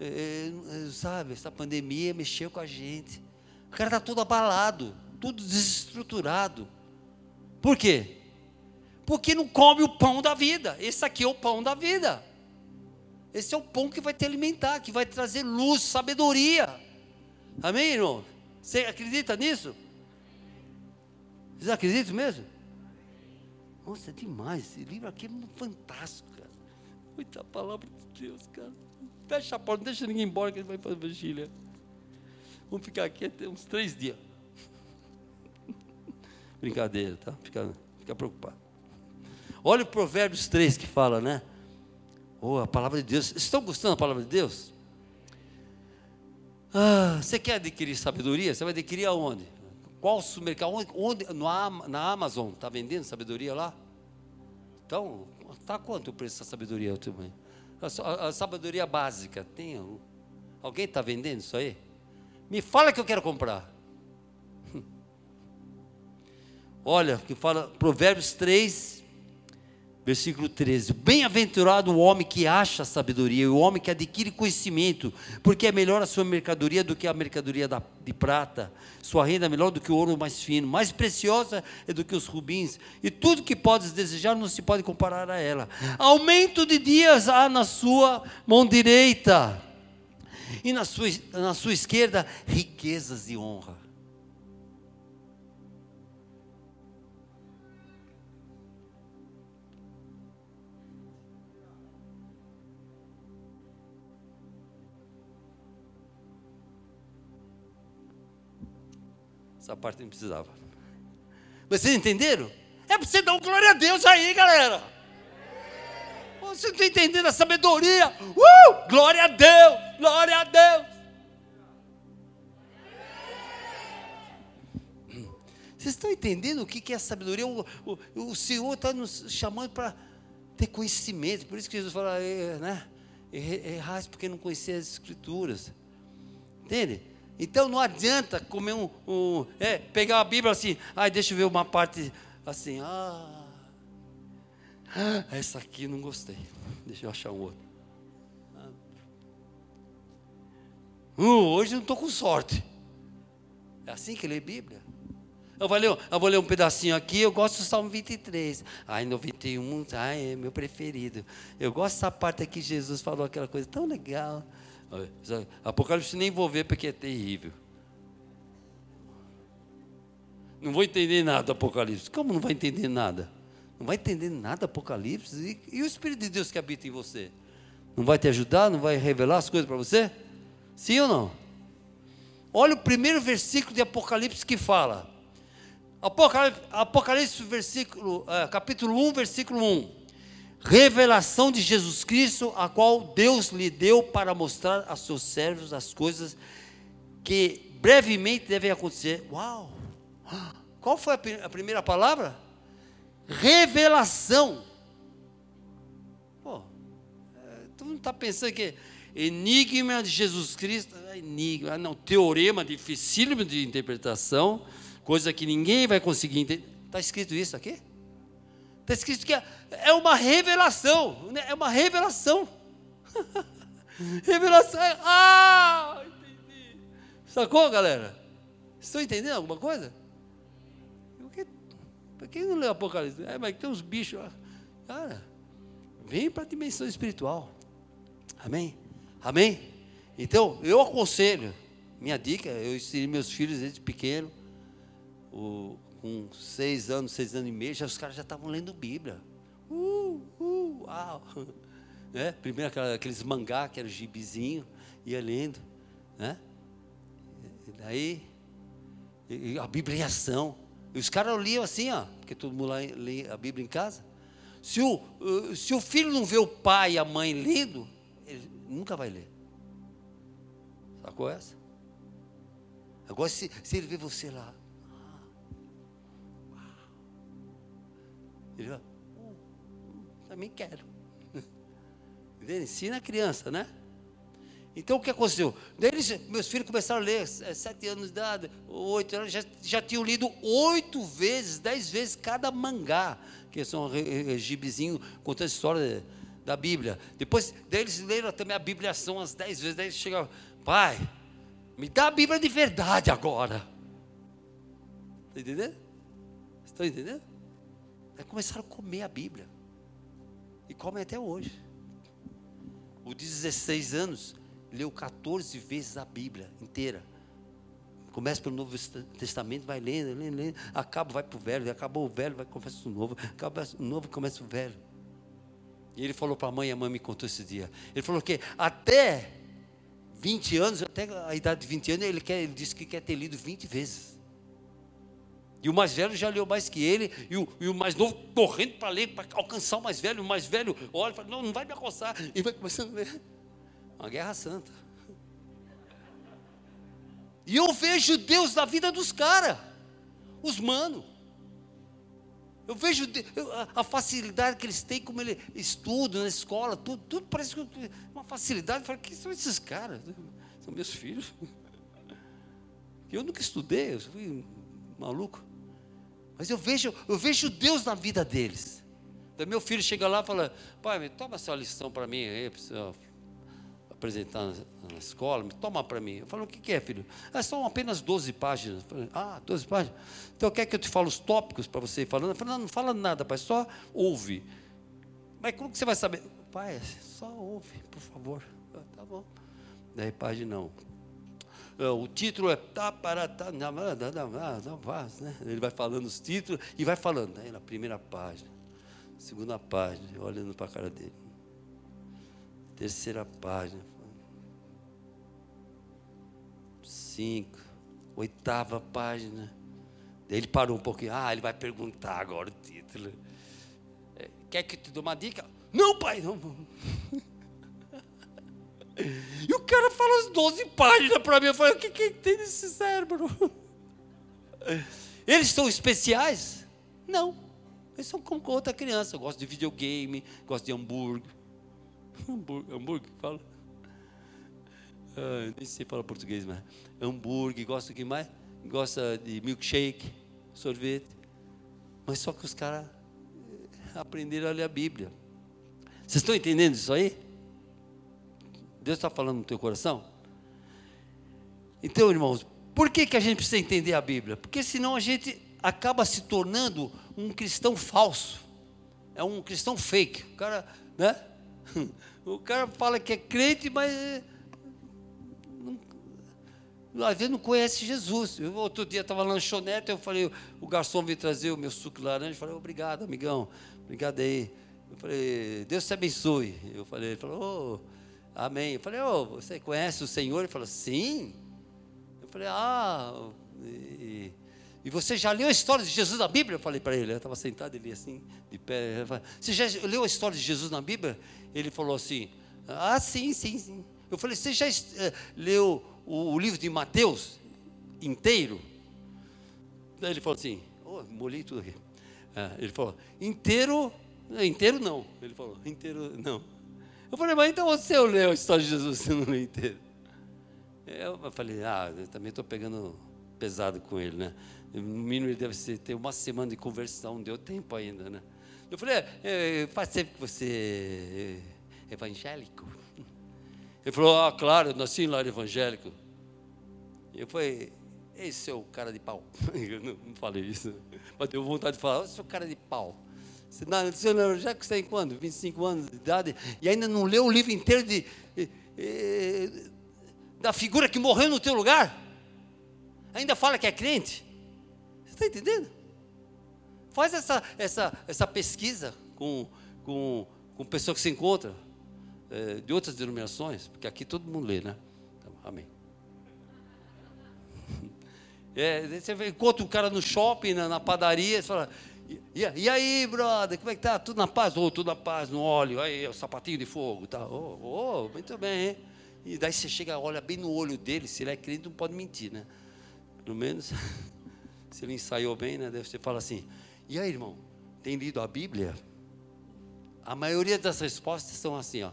É, é, sabe, essa pandemia mexeu com a gente. O cara está todo abalado, tudo desestruturado. Por quê? Porque não come o pão da vida. Esse aqui é o pão da vida. Esse é o pão que vai te alimentar, que vai trazer luz, sabedoria. Amém, irmão? Você acredita nisso? Vocês acreditam mesmo? Nossa, é demais. Esse livro aqui é fantástico. Muita palavra de Deus, cara. Fecha a porta, não deixa ninguém embora que ele vai para vigília. Vamos ficar aqui até uns três dias. [LAUGHS] Brincadeira, tá? Fica, fica preocupado. Olha o Provérbios 3 que fala, né? Oh, a palavra de Deus. Estão gostando da palavra de Deus? Ah, você quer adquirir sabedoria? Você vai adquirir aonde? Qual supermercado? Onde, onde, no, na Amazon, está vendendo sabedoria lá? Então, está quanto o preço da sabedoria também? A, a, a sabedoria básica, tem alguém está vendendo isso aí? Me fala que eu quero comprar. [LAUGHS] Olha, que fala Provérbios 3, Versículo 13: Bem-aventurado o homem que acha sabedoria, o homem que adquire conhecimento, porque é melhor a sua mercadoria do que a mercadoria da, de prata, sua renda é melhor do que o ouro mais fino, mais preciosa é do que os rubins, e tudo que podes desejar não se pode comparar a ela. Aumento de dias há na sua mão direita, e na sua, na sua esquerda riquezas e honra. Essa parte não precisava. Vocês entenderam? É para você dar um glória a Deus aí, galera. Você não está entendendo a sabedoria? Uh! Glória a Deus! Glória a Deus! Vocês estão entendendo o que é sabedoria? O, o, o Senhor está nos chamando para ter conhecimento. Por isso que Jesus fala, é, né? Errais porque não conhecia as Escrituras. Entende? Então não adianta comer um, um é, pegar a Bíblia assim, ai, deixa eu ver uma parte assim, ah, essa aqui não gostei, deixa eu achar um outro. Uh, hoje não estou com sorte. É assim que lê Bíblia. Eu vou, ler, eu vou ler um pedacinho aqui, eu gosto do Salmo 23. Ai, 91, ai, é meu preferido. Eu gosto dessa parte aqui, Jesus falou aquela coisa tão legal. Apocalipse nem vou ver porque é terrível. Não vou entender nada Apocalipse. Como não vai entender nada? Não vai entender nada Apocalipse? E, e o Espírito de Deus que habita em você? Não vai te ajudar? Não vai revelar as coisas para você? Sim ou não? Olha o primeiro versículo de Apocalipse que fala. Apocalipse, Apocalipse versículo, é, capítulo 1, versículo 1 revelação de Jesus Cristo, a qual Deus lhe deu para mostrar a seus servos as coisas que brevemente devem acontecer. Uau! Qual foi a, primeira palavra? Revelação. Pô, tu não está pensando que enigma de Jesus Cristo, é enigma, não, teorema dificílimo de interpretação, coisa que ninguém vai conseguir entender. Está escrito isso aqui? Está escrito que é uma revelação. Né? É uma revelação. [LAUGHS] revelação. É, ah, entendi. Sacou, galera? Estão entendendo alguma coisa? Para quem não lê Apocalipse? É, mas tem uns bichos. Cara, vem para a dimensão espiritual. Amém? Amém? Então, eu aconselho. Minha dica, eu ensinei meus filhos desde pequeno. O, com seis anos, seis anos e meio, já, os caras já estavam lendo Bíblia. Uh, uh, uau! [LAUGHS] Né? Primeiro aqueles mangá, que era o gibizinho, ia lendo. Né? E daí, e a Bíblia em ação. E os caras liam assim, ó, porque todo mundo lê a Bíblia em casa. Se o, se o filho não vê o pai e a mãe lendo, ele nunca vai ler. Sacou essa? Agora, se, se ele vê você lá, Ele fala, uh, também quero. [LAUGHS] Entende? Ensina a criança, né? Então o que aconteceu? Daí meus filhos começaram a ler, é, sete anos de idade, oito anos, já, já tinham lido oito vezes, dez vezes cada mangá, que são gibizinho contando a história da Bíblia. Depois, daí eles leram também a Bibliação umas dez vezes. Daí chegava, pai, me dá a Bíblia de verdade agora. Está entendendo? Estão entendendo? Aí começaram a comer a Bíblia. E comem até hoje. O de 16 anos leu 14 vezes a Bíblia inteira. Começa pelo Novo Testamento, vai lendo, lendo, lendo, acaba, vai para o velho, acabou o velho, vai começa o novo, acaba o novo, começa o velho. E ele falou para a mãe, a mãe me contou esse dia. Ele falou que até 20 anos, até a idade de 20 anos, ele, quer, ele disse que quer ter lido 20 vezes. E o mais velho já leu mais que ele, e o, e o mais novo correndo para ler, para alcançar o mais velho. O mais velho olha e fala: Não, não vai me alcançar. E vai começando a ler. Uma guerra santa. E eu vejo Deus na vida dos caras, os manos. Eu vejo a facilidade que eles têm, como eles estudam na escola, tudo, tudo parece uma facilidade. Eu falo, quem são esses caras? São meus filhos. [LAUGHS] Eu nunca estudei, eu fui maluco. Mas eu vejo, eu vejo Deus na vida deles. Então, meu filho chega lá e fala, pai, toma essa lição para mim aí, precisa apresentar na, escola, toma para mim. Eu falo, o que, que é, filho? Ah, são apenas 12 páginas. Falei, ah, 12 páginas. Então quer que eu te fale os tópicos para você ir falando? Eu falei, não, não fala nada, pai, só ouve. Mas como que você vai saber? Pai, só ouve, por favor. Ah, tá bom. Daí, página não. Ah, o título é tá para tá, né? Ele vai falando os títulos e vai falando. Aí na primeira página, segunda página, olhando para a cara dele. Terceira página. Cinco. Oitava página. Daí ele parou um pouquinho. Ah, ele vai perguntar agora o título. É, quer que eu te dê uma dica? Não, pai, não. [LAUGHS] E o cara fala as 12 páginas para mim. Eu falei, o que, que tem nesse cérebro? Eles são especiais? Não. Eles são como outra criança. Eu gosto de videogame, gosto de hambúrguer. Hambúrguer, hambúrguer fala. Ah, nem sei falar português, mas hambúrguer, gosta de que mais? Gosta de milkshake, sorvete. Mas só que os caras aprenderam a ler a Bíblia. Vocês estão entendendo isso aí? Deus está falando no teu coração? Então, irmãos, por que, que a gente precisa entender a Bíblia? Porque senão a gente acaba se tornando um cristão falso. É um cristão fake. O cara, né? [LAUGHS] O cara fala que é crente, mas não, às vezes não conhece Jesus. Eu, outro dia estava na lanchonete, eu falei, o garçom veio trazer o meu suco de laranja, eu falei, obrigado, amigão, obrigado aí. Eu falei, Deus te abençoe. Eu falei, ele falou, oh, Amém. Eu falei, oh, você conhece o Senhor? Ele falou, sim. Eu falei, ah, e, e você já leu a história de Jesus na Bíblia? Eu falei para ele, eu estava sentado ali assim, de pé. Falei, você já leu a história de Jesus na Bíblia? Ele falou assim, ah, sim, sim, sim. Eu falei, você já uh, leu o, o, livro de Mateus inteiro? Daí ele falou assim, oh, molhei tudo aqui. Ah, ele falou, inteiro, inteiro não. Ele falou, inteiro não. Eu falei, mas então você leu a história de Jesus, você não leu inteiro. Eu falei, ah, eu também estou pegando pesado com ele, né? No mínimo ele deve ter uma semana de conversão, deu tempo ainda, né? Eu falei, é, é, faz tempo que você é evangélico? Ele falou, ah, claro, eu nasci em lar evangélico. Eu falei, esse é o cara de pau. [LAUGHS] Eu não, falei isso, mas deu vontade de falar, esse é o cara de pau. Você já que você tem quando? 25 anos de idade, e ainda não leu o livro inteiro de, da figura que morreu no teu lugar? Ainda fala que é crente? Você está entendendo? Faz essa, essa, essa pesquisa com, com, com pessoas que se encontram é, de outras denominações, porque aqui todo mundo lê, né? Então, amém. [LAUGHS] É, você encontra um cara no shopping, na, na padaria, você fala, e, e, aí, brother, como é que tá? Tudo na paz? Oh, tudo na paz, no óleo, aí, o sapatinho de fogo, tá? Oh, oh, muito bem, hein? E daí você chega, olha bem no olho dele, se ele é crente, não pode mentir, né? Pelo menos, [LAUGHS] se ele ensaiou bem, né? Deve você fala assim, e aí, irmão, tem lido a Bíblia? A maioria das respostas são assim, ó.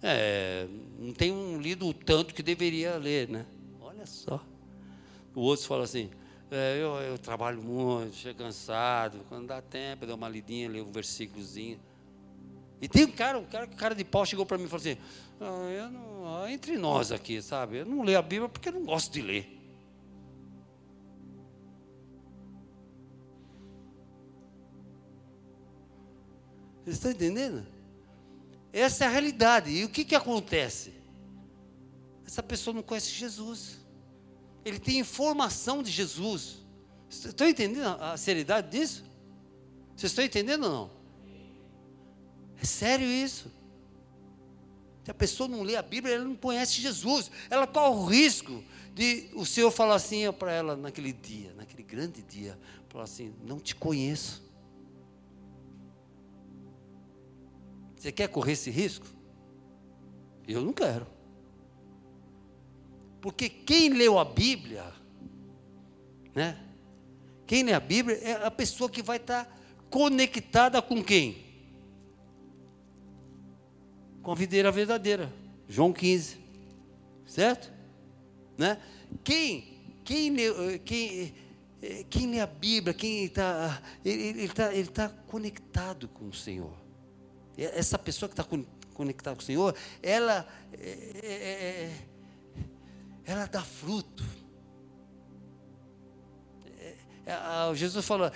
É, não tem lido o tanto que deveria ler, né? Olha só. O outro fala assim, é, eu, eu, trabalho muito, chego cansado. Quando dá tempo, eu dou uma lidinha, leio um versículozinho. E tem um cara, um cara, um cara de pau chegou para mim e falou assim: ah, não, entre nós aqui, sabe? Eu não leio a Bíblia porque eu não gosto de ler. Vocês estão entendendo? Essa é a realidade. E o que, que acontece? Essa pessoa não conhece Jesus. Ele tem informação de Jesus. Estão entendendo a seriedade disso? Vocês estão entendendo ou não? É sério isso. Se a pessoa não lê a Bíblia, ela não conhece Jesus. Ela corre o risco de o Senhor falar assim para ela naquele dia, naquele grande dia, falar assim: não te conheço. Você quer correr esse risco? Eu não quero. Porque quem leu a Bíblia, né? Quem lê a Bíblia é a pessoa que vai estar conectada com quem? Com a videira verdadeira. João 15. Certo? Né? Quem, quem, lê, quem, quem lê a Bíblia, quem está, ele está ele tá conectado com o Senhor. Essa pessoa que está conectada com o Senhor, ela, é, é, ela dá fruto. É, Jesus falou,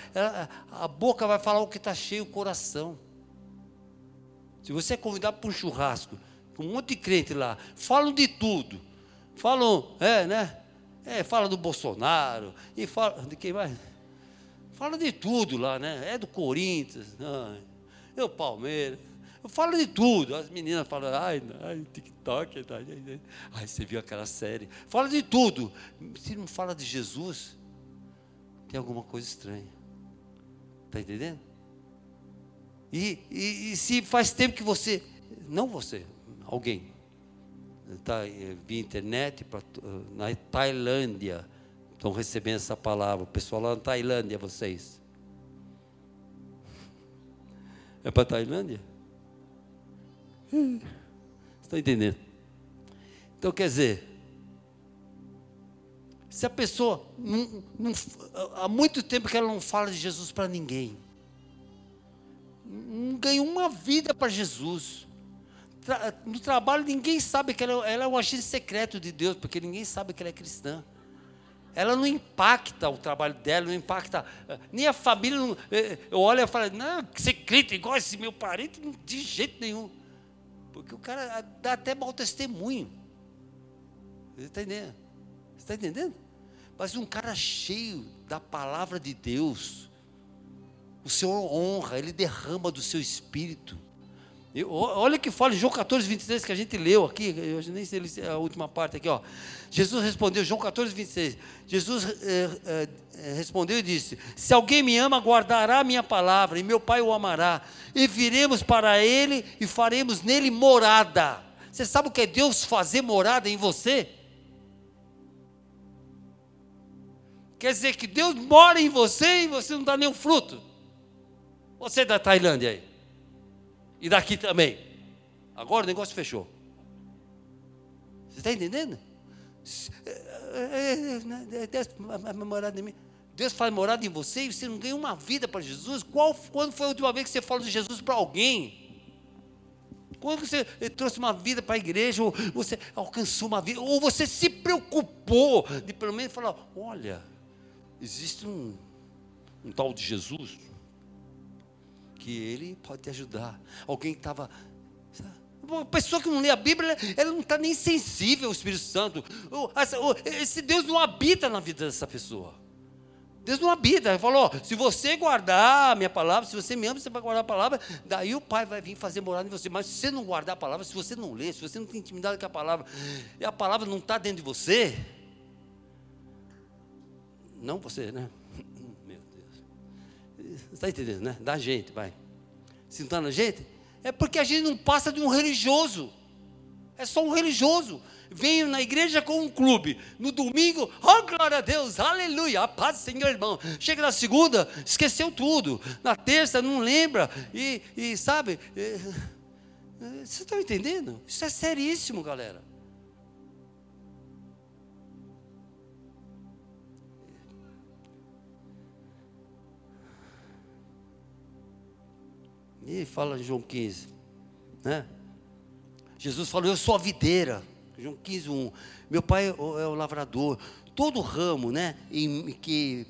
a boca vai falar o que está cheio o coração. Se você é convidado para um churrasco, com um monte de crente lá, falam de tudo. Falam, é, né? É, fala do Bolsonaro, e fala, de quem mais? Fala de tudo lá, né? É do Corinthians, é o Palmeiras. Eu falo de tudo. As meninas falam, ai, ai TikTok. Ai, ai, você viu aquela série. Fala de tudo. Se não fala de Jesus, tem alguma coisa estranha. Está entendendo? E, e, e, se faz tempo que você, não você, alguém, está eh, via internet, pra, na Tailândia, estão recebendo essa palavra, o pessoal lá na Tailândia, vocês. É para Tailândia? Está entendendo? Então quer dizer, se a pessoa não, não, há muito tempo que ela não fala de Jesus para ninguém, não ganhou uma vida para Jesus. No trabalho ninguém sabe que ela, ela é um agente secreto de Deus, porque ninguém sabe que ela é cristã ela não impacta o trabalho dela, não impacta. Nem a família. Não, eh, eu olho e falo, não, você crente igual esse meu parente, de jeito nenhum. Porque o cara dá até mau testemunho. Você está entendendo? Você está entendendo? Mas um cara cheio da palavra de Deus, o Senhor honra, Ele derrama do seu espírito. Eu, olha que fala João 14, 23 que a gente leu aqui, eu nem sei a última parte aqui, ó. Jesus respondeu, João 14, 26. Jesus eh, eh, respondeu e disse: Se alguém me ama, guardará a minha palavra, e meu Pai o amará, e viremos para ele e faremos nele morada. Você sabe o que é Deus fazer morada em você? Quer dizer que Deus mora em você e você não dá nenhum fruto. Você é da Tailândia aí. E daqui também. Agora o negócio fechou. Você está entendendo? Deus morada em mim. Deus faz morada em você e você não ganha uma vida para Jesus. Qual, quando foi a última vez que você falou de Jesus para alguém? Quando você trouxe uma vida para a igreja, ou você alcançou uma vida, ou você se preocupou de pelo menos falar: olha, existe um, um tal de Jesus que ele pode te ajudar. Alguém que estava. Uma pessoa que não lê a Bíblia, ela não está nem sensível ao Espírito Santo. Esse Deus não habita na vida dessa pessoa. Deus não habita. Ele falou: se você guardar a minha palavra, se você me ama, você vai guardar a palavra, daí o Pai vai vir fazer morada em você. Mas se você não guardar a palavra, se você não ler, se você não tem intimidade com a palavra, e a palavra não está dentro de você, não você, né? Está entendendo, né? Da gente, vai. Se não está na gente, é porque a gente não passa de um religioso. É só um religioso. Venho na igreja com um clube. No domingo, oh glória a Deus, aleluia, a paz do Senhor, irmão. Chega na segunda, esqueceu tudo. Na terça, não lembra. E, e sabe, é, é, vocês estão entendendo? Isso é seríssimo, galera. E fala João 15. Né? Jesus falou: Eu sou a videira. João 15, 1. Meu pai é o, é o lavrador. Todo ramo né, em, que,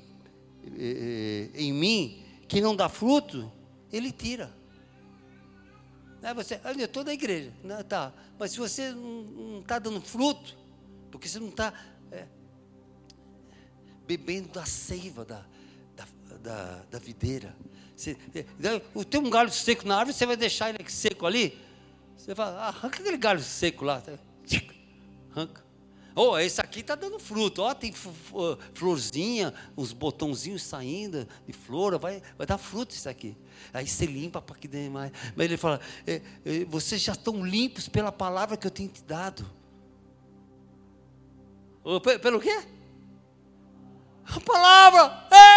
eh, em mim que não dá fruto, ele tira. Aí você, olha, eu estou na igreja. Não, tá. Mas se você não está dando fruto, porque você não está é, bebendo da seiva da, da, da, da videira. Você, é, tem um galho seco na árvore, você vai deixar ele seco ali? Você fala, arranca aquele galho seco lá. Arranca. Oh, esse aqui está dando fruto. Ó, oh, tem florzinha, uns botãozinhos saindo de flor, vai, vai dar fruto isso aqui. Aí você limpa para que dê mais. Mas ele fala: é, é, vocês já estão limpos pela palavra que eu tenho te dado. Oh, pelo quê? A palavra! É!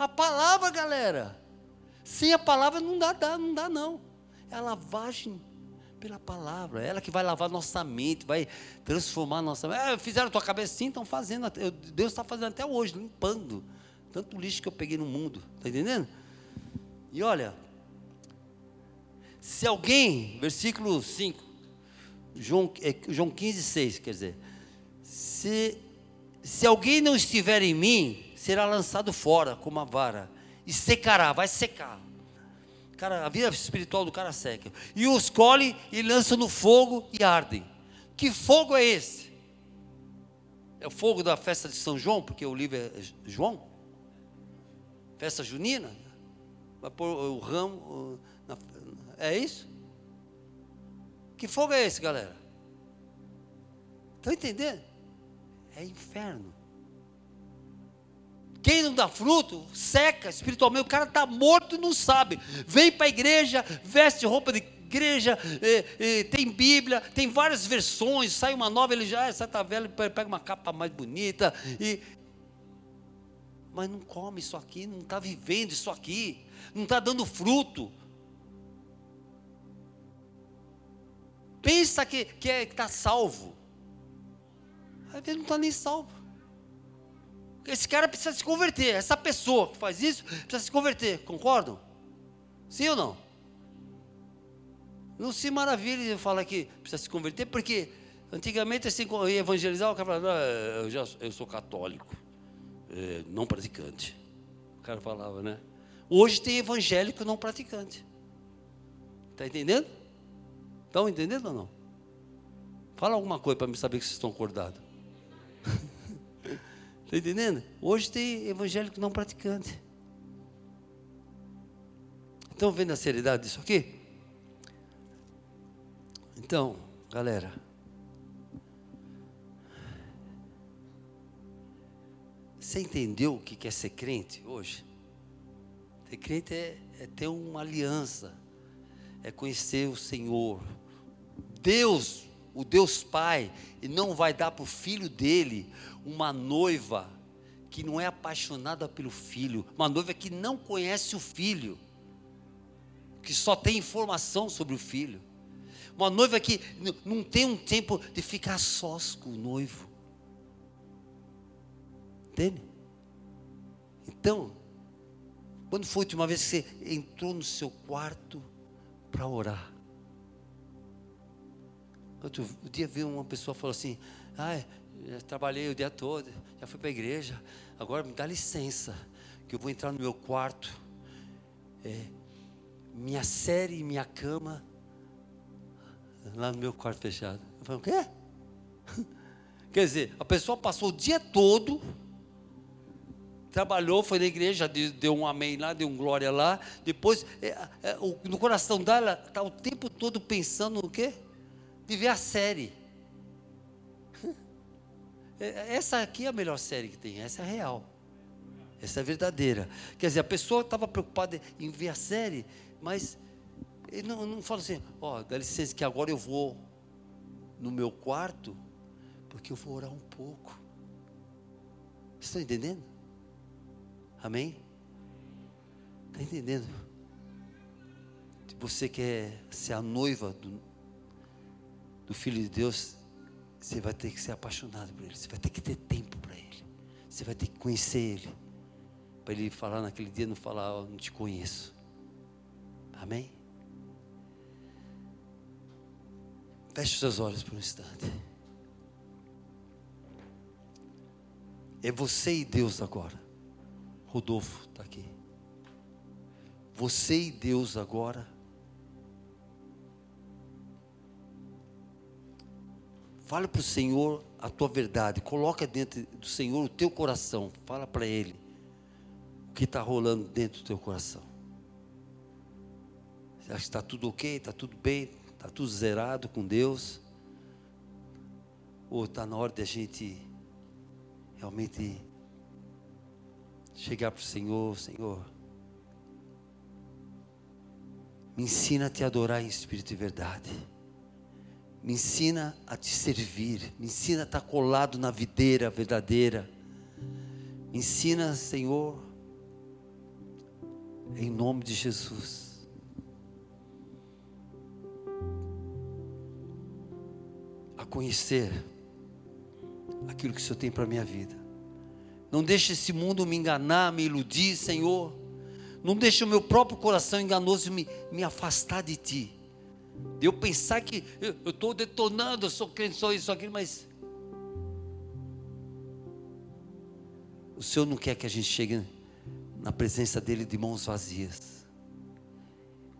A palavra, galera. Sem a palavra não dá, dá, não dá não. É a lavagem pela palavra. É ela que vai lavar nossa mente, vai transformar nossa mente. É, fizeram tua cabeça sim, estão fazendo. Deus está fazendo até hoje, limpando. Tanto lixo que eu peguei no mundo. Está entendendo? E olha, se alguém, versículo 5, João, é, João 15, 6, quer dizer, se, se alguém não estiver em mim, será lançado fora como uma vara, e secará, vai secar. Cara, a vida espiritual do cara seca. E os colhe e lança no fogo e ardem. Que fogo é esse? É o fogo da festa de São João, porque o livro é João? Festa junina? vai pôr o ramo. Na, é isso? Que fogo é esse, galera? Estão entendendo? É inferno. Quem não dá fruto, seca espiritualmente. O cara está morto e não sabe. Vem para a igreja, veste roupa de igreja, tem Bíblia, tem várias versões. Sai uma nova, ele já, essa está velha, pega uma capa mais bonita. E, mas não come isso aqui, não está vivendo isso aqui não está dando fruto. Pensa que está que é, que tá salvo. Às vezes não está nem salvo. Esse cara precisa se converter. Essa pessoa que faz isso precisa se converter. Concordam? Sim ou não? Não se maravilhe de falar que precisa se converter, porque antigamente assim, evangelizar, o cara falava, ah, eu, já, eu sou católico, é, não praticante. O cara falava, né? Hoje tem evangélico não praticante. Está entendendo? Estão entendendo ou não? Fala alguma coisa para me saber que vocês estão acordados. Está entendendo? Hoje tem evangélico não praticante. Estão vendo a seriedade disso aqui? Então, galera. Você entendeu o que é ser crente hoje? Ser crente é, é ter uma aliança, é conhecer o Senhor. Deus, o Deus Pai, não vai dar para o filho dele uma noiva que não é apaixonada pelo filho, uma noiva que não conhece o filho, que só tem informação sobre o filho, uma noiva que não tem um tempo de ficar sós com o noivo, entende? Então, quando foi a última vez que você entrou no seu quarto para orar? Outro dia vi uma pessoa falou assim: Ah, trabalhei o dia todo, já fui para a igreja, agora me dá licença, que eu vou entrar no meu quarto. É, minha série e minha cama, lá no meu quarto fechado. Eu falei: O quê? [LAUGHS] Quer dizer, a pessoa passou o dia todo trabalhou, foi na igreja, deu um amém lá, deu um glória lá. Depois, é, é, no coração dela, está o tempo todo pensando no quê? De ver a série. [LAUGHS] É, essa aqui é a melhor série que tem, essa é real. Essa é verdadeira. Quer dizer, a pessoa estava preocupada em ver a série, mas ele não, não fala assim, ó, oh, dá licença que agora eu vou no meu quarto, porque eu vou orar um pouco. Vocês estão entendendo? Amém? Está entendendo? Você quer ser a noiva do, do Filho de Deus, você vai ter que ser apaixonado por Ele. Você vai ter que ter tempo para Ele. Você vai ter que conhecer Ele. Para Ele falar naquele dia, não falar, oh, não te conheço. Amém? Feche os seus olhos por um instante. É você e Deus agora. Rodolfo está aqui. Você e Deus agora. Fala para o Senhor a tua verdade. Coloca dentro do Senhor o teu coração. Fala para Ele o que está rolando dentro do teu coração. Você acha que está tudo ok? Está tudo bem? Está tudo zerado com Deus? Ou está na hora de a gente realmente chegar para o Senhor, Senhor, me ensina a te adorar em espírito e verdade. Me ensina a te servir. Me ensina a estar colado na videira verdadeira. Me ensina, Senhor, em nome de Jesus. A conhecer aquilo que o Senhor tem para a minha vida. Não deixe esse mundo me enganar, me iludir, Senhor. Não deixe o meu próprio coração enganoso me, me afastar de Ti. Eu pensar que eu estou detonando, eu sou crente, sou isso, aquilo, mas. O Senhor não quer que a gente chegue na presença dEle de mãos vazias.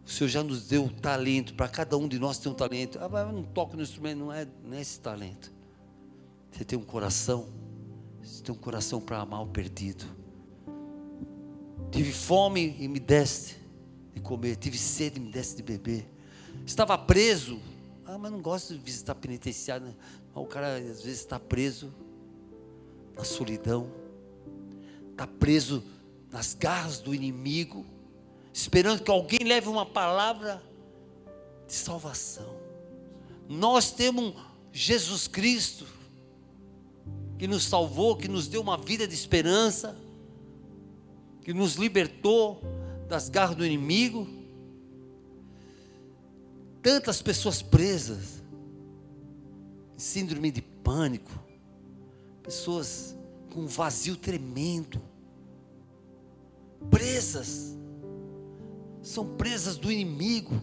O Senhor já nos deu talento, para cada um de nós tem um talento. Ah, mas eu não toco no instrumento, não é, não é esse talento. Você tem um coração, você tem um coração para amar o perdido. Tive fome e me deste de comer, tive sede e me deste de beber. Estava preso, ah, mas não gosto de visitar penitenciário. Né? O cara às vezes está preso na solidão, está preso nas garras do inimigo, esperando que alguém leve uma palavra de salvação. Nós temos Jesus Cristo que nos salvou, que nos deu uma vida de esperança, que nos libertou das garras do inimigo. Tantas pessoas presas, síndrome de pânico, pessoas com um vazio tremendo, presas, são presas do inimigo,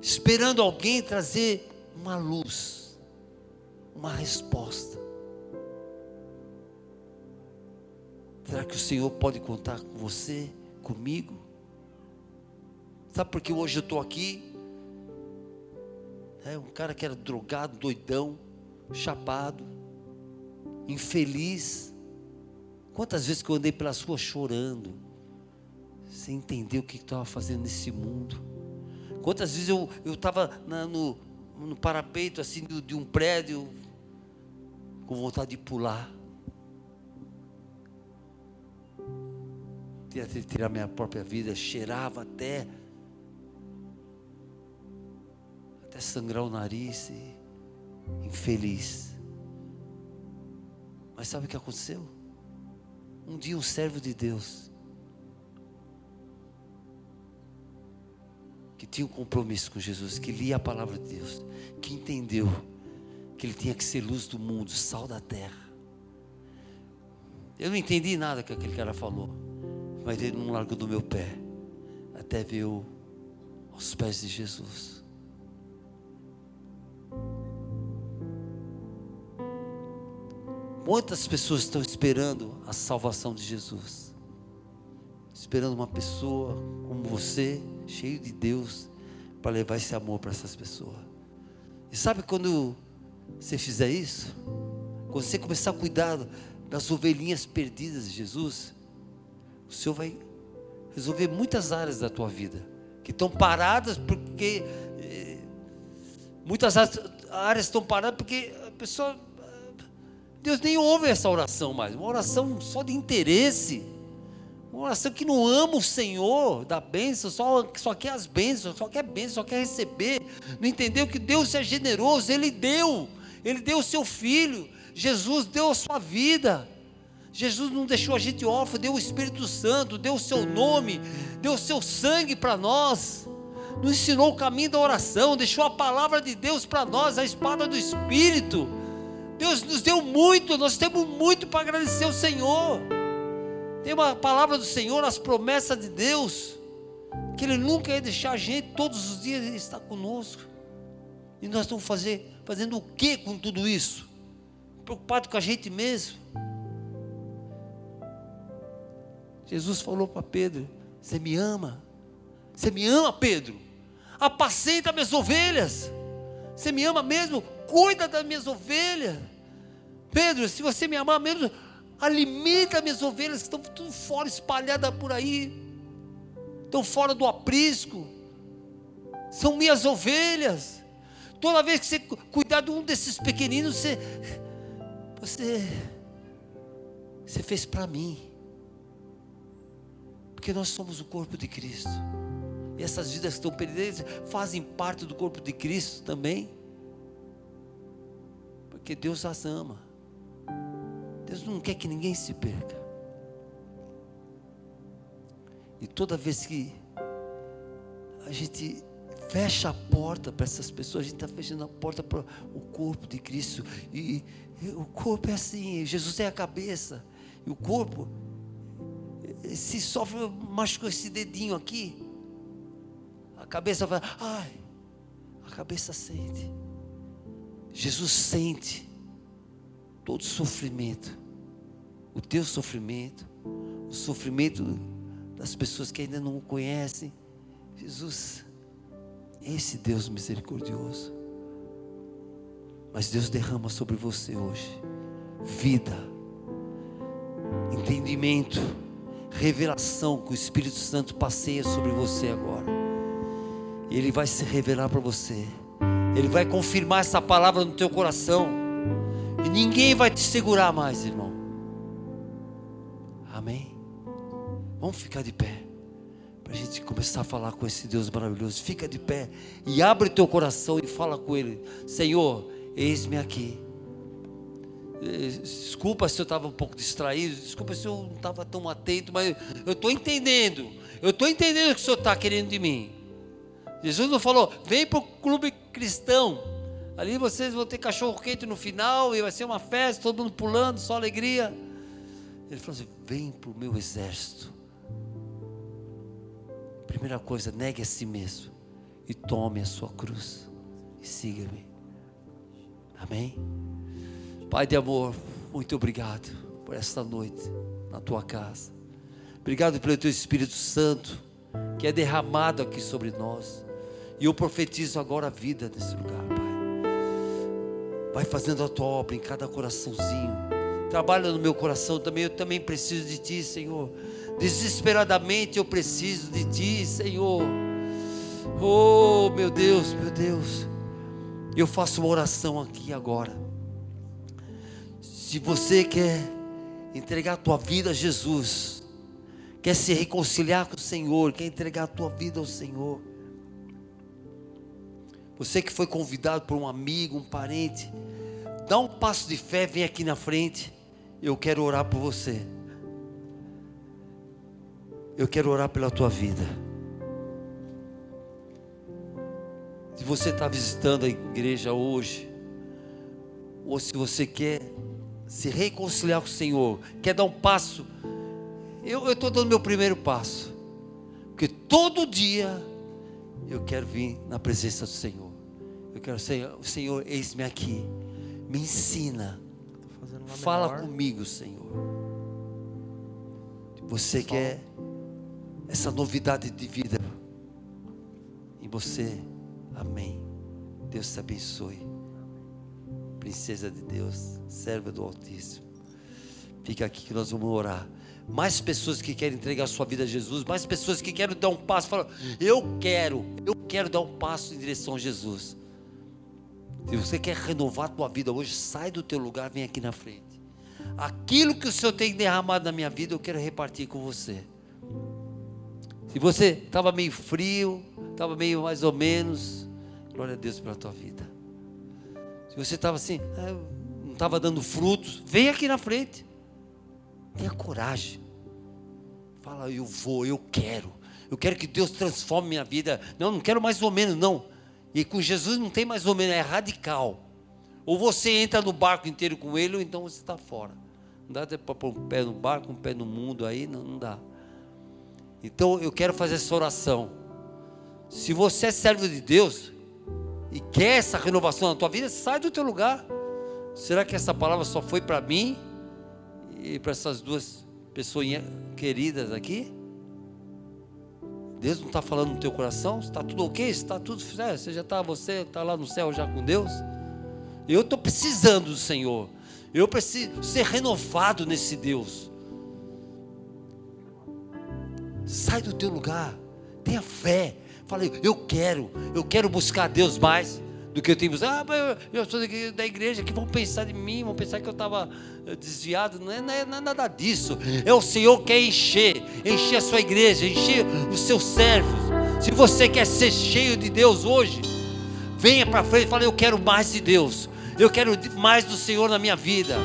esperando alguém trazer uma luz, uma resposta. Será que o Senhor pode contar com você, comigo? Sabe por que hoje eu estou aqui? É um cara que era drogado, doidão, chapado, infeliz. Quantas vezes que eu andei pelas ruas chorando, sem entender o que estava fazendo nesse mundo. Quantas vezes eu estava no, no parapeito assim de, de um prédio, com vontade de pular. Queria tirar minha própria vida, cheirava até até sangrar o nariz e infeliz. Mas sabe o que aconteceu? Um dia um servo de Deus que tinha um compromisso com Jesus, que lia a palavra de Deus, que entendeu que ele tinha que ser luz do mundo, sal da terra. Eu não entendi nada que aquele cara falou mas ele não largou do meu pé, até ver o, aos pés de Jesus. Quantas pessoas estão esperando a salvação de Jesus? Esperando uma pessoa como você, cheio de Deus, para levar esse amor para essas pessoas. E sabe quando você fizer isso? Quando você começar a cuidar das ovelhinhas perdidas de Jesus, o Senhor vai resolver muitas áreas da tua vida que estão paradas porque eh, muitas áreas estão paradas porque a pessoa Deus nem ouve essa oração mais, uma oração só de interesse, uma oração que não ama o Senhor da bênção, só, só quer as bênçãos, só quer bênção, só quer receber, não entendeu que Deus é generoso, Ele deu, Ele deu o seu Filho, Jesus deu a sua vida, Jesus não deixou a gente órfão, deu o Espírito Santo, deu o seu nome, deu o seu sangue para nós, nos ensinou o caminho da oração, deixou a palavra de Deus para nós, a espada do Espírito. Deus nos deu muito, nós temos muito para agradecer ao Senhor. Tem uma palavra do Senhor, as promessas de Deus, que Ele nunca ia deixar a gente, todos os dias Ele está conosco. E nós estamos fazer, fazendo o que com tudo isso? Preocupado com a gente mesmo. Jesus falou para Pedro: Você me ama? Você me ama, Pedro? Apacenta minhas ovelhas. Você me ama mesmo? Cuida das minhas ovelhas. Pedro, se você me amar mesmo, alimenta minhas ovelhas que estão tudo fora, espalhadas por aí. Estão fora do aprisco. São minhas ovelhas. Toda vez que você cuidar de um desses pequeninos, você, você, você fez para mim. Porque nós somos o corpo de Cristo. E essas vidas que estão perdidas fazem parte do corpo de Cristo também. Porque Deus as ama. Deus não quer que ninguém se perca. E toda vez que a gente fecha a porta para essas pessoas, a gente está fechando a porta para o corpo de Cristo. E, e, o corpo é assim, Jesus é a cabeça. E o corpo, se sofre, machucou esse dedinho aqui, cabeça vai, ai, a cabeça sente. Jesus sente todo sofrimento, o teu sofrimento, o sofrimento das pessoas que ainda não o conhecem. Jesus, esse Deus misericordioso. Mas Deus derrama sobre você hoje vida, entendimento, revelação que o Espírito Santo passeia sobre você agora. Ele vai se revelar para você. Ele vai confirmar essa palavra no teu coração. E ninguém vai te segurar mais, irmão. Amém? Vamos ficar de pé. Para a gente começar a falar com esse Deus maravilhoso. Fica de pé e abre teu coração e fala com Ele: Senhor, eis-me aqui. Eh, desculpa se eu estava um pouco distraído, desculpa se eu não estava tão atento, mas eu estou entendendo. Eu estou entendendo o que o Senhor está querendo de mim. Jesus não falou, vem para o clube cristão. Ali vocês vão ter cachorro quente no final e vai ser uma festa, todo mundo pulando, só alegria. Ele falou assim: vem para o meu exército. Primeira coisa, negue a si mesmo e tome a sua cruz e siga-me. Amém? Pai de amor, muito obrigado por esta noite na tua casa. Obrigado pelo teu Espírito Santo que é derramado aqui sobre nós. E eu profetizo agora a vida nesse lugar, Pai. Vai fazendo a tua obra em cada coraçãozinho. Trabalha no meu coração também. Eu também preciso de Ti, Senhor. Desesperadamente eu preciso de Ti, Senhor. Oh, meu Deus, meu Deus. Eu faço uma oração aqui agora. Se você quer entregar a tua vida a Jesus, quer se reconciliar com o Senhor, quer entregar a tua vida ao Senhor você que foi convidado por um amigo, um parente, dá um passo de fé, vem aqui na frente. Eu quero orar por você. Eu quero orar pela tua vida. Se você está visitando a igreja hoje, ou se você quer se reconciliar com o Senhor, quer dar um passo, eu estou dando meu primeiro passo, porque todo dia eu quero vir na presença do Senhor. Quero, Senhor, Senhor, eis-me aqui. Me ensina. Fala menor. comigo, Senhor. Você Só. quer essa novidade de vida em você? Amém. Deus te abençoe. Princesa de Deus, serva do Altíssimo. Fica aqui que nós vamos orar mais pessoas que querem entregar sua vida a Jesus, mais pessoas que querem dar um passo, falam, eu quero, eu quero dar um passo em direção a Jesus. Se você quer renovar a tua vida hoje, sai do teu lugar, vem aqui na frente. Aquilo que o Senhor tem derramado na minha vida, eu quero repartir com você. Se você estava meio frio, estava meio mais ou menos, glória a Deus pela tua vida. Se você estava assim, ah, não estava dando frutos, vem aqui na frente. Tenha coragem. Fala, eu vou, eu quero. Eu quero que Deus transforme minha vida. Não, não quero mais ou menos, não. E com Jesus não tem mais ou menos, é radical. Ou você entra no barco inteiro com ele, ou então você está fora. Não dá para pôr um pé no barco, um pé no mundo aí, não, não dá. Então eu quero fazer essa oração. Se você é servo de Deus, e quer essa renovação na tua vida, sai do teu lugar. Será que essa palavra só foi para mim e para essas duas pessoas queridas aqui? Deus não está falando no teu coração? Está tudo ok? Está tudo certo? Você já está, você está lá no céu já com Deus? Eu estou precisando do Senhor. Eu preciso ser renovado nesse Deus. Sai do teu lugar. Tenha fé. Falei, eu quero, eu quero buscar Deus mais do que eu tenho. Ah, eu sou da igreja, que vão pensar de mim, vão pensar que eu estava eh, desviado. Não é, não é, não é nada disso. É o Senhor que quer encher, encher a sua igreja, encher os seus servos. Se você quer ser cheio de Deus hoje, venha para frente e fale, eu quero mais de Deus. Eu quero mais do Senhor na minha vida.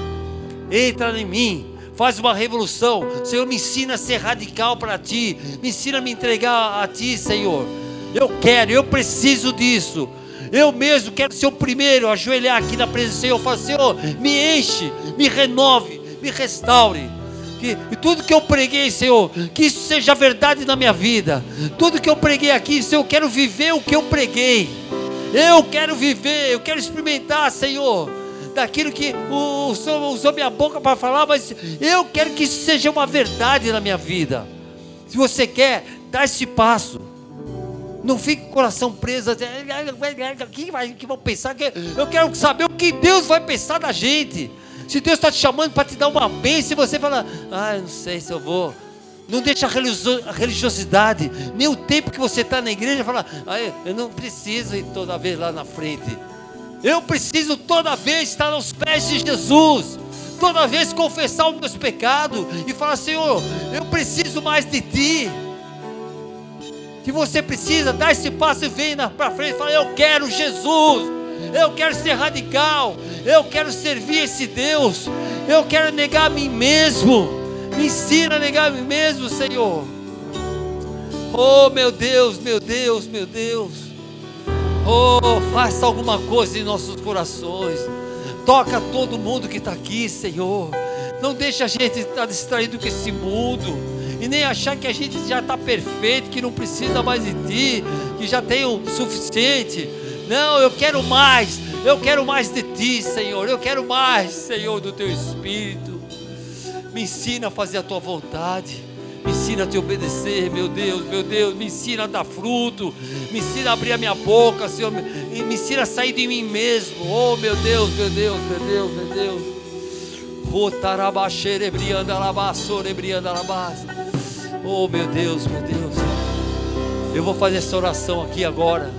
Entra em mim faz uma revolução. Senhor, me ensina a ser radical para ti, me ensina a me entregar a ti, Senhor. Eu quero, eu preciso disso. Eu mesmo quero ser o primeiro a ajoelhar aqui na presença do Senhor. Fala, Senhor, me enche, me renove, me restaure. Que, e tudo que eu preguei, Senhor, que isso seja verdade na minha vida. Tudo que eu preguei aqui, Senhor, eu quero viver o que eu preguei. Eu quero viver, eu quero experimentar, Senhor daquilo que o Senhor usou minha boca para falar, mas eu quero que isso seja uma verdade na minha vida. Se você quer, dá esse passo. Não fique com o coração preso. Que, vai, que vão pensar que eu quero saber o que Deus vai pensar da gente. Se Deus está te chamando para te dar uma bênção, e você fala, ah, não sei se eu vou. Não deixa a religiosidade, nem o tempo que você está na igreja, falar, ah, eu não preciso ir toda vez lá na frente. Eu preciso toda vez estar aos pés de Jesus, toda vez confessar os meus pecados e falar: Senhor, eu preciso mais de Ti. Que você precisa dar esse passo e vem para frente e fala: Eu quero Jesus, eu quero ser radical, eu quero servir esse Deus, eu quero negar a mim mesmo. Me ensina a negar a mim mesmo, Senhor. Oh, meu Deus, meu Deus, meu Deus. Oh, faça alguma coisa em nossos corações. Toca todo mundo que está aqui, Senhor. Não deixa a gente estar distraído com esse mundo. E nem achar que a gente já está perfeito, que não precisa mais de ti, que já tem o suficiente. Não, eu quero mais. Eu quero mais de ti, Senhor. Eu quero mais, Senhor, do teu Espírito. Me ensina a fazer a tua vontade. Me ensina a te obedecer, meu Deus, meu Deus. Me ensina a dar fruto. Me ensina a abrir a minha boca, Senhor. Me, me ensina a sair de mim mesmo. Oh, meu Deus, meu Deus, meu Deus, meu Deus. Oh, meu Deus, meu Deus. Eu vou fazer essa oração aqui agora.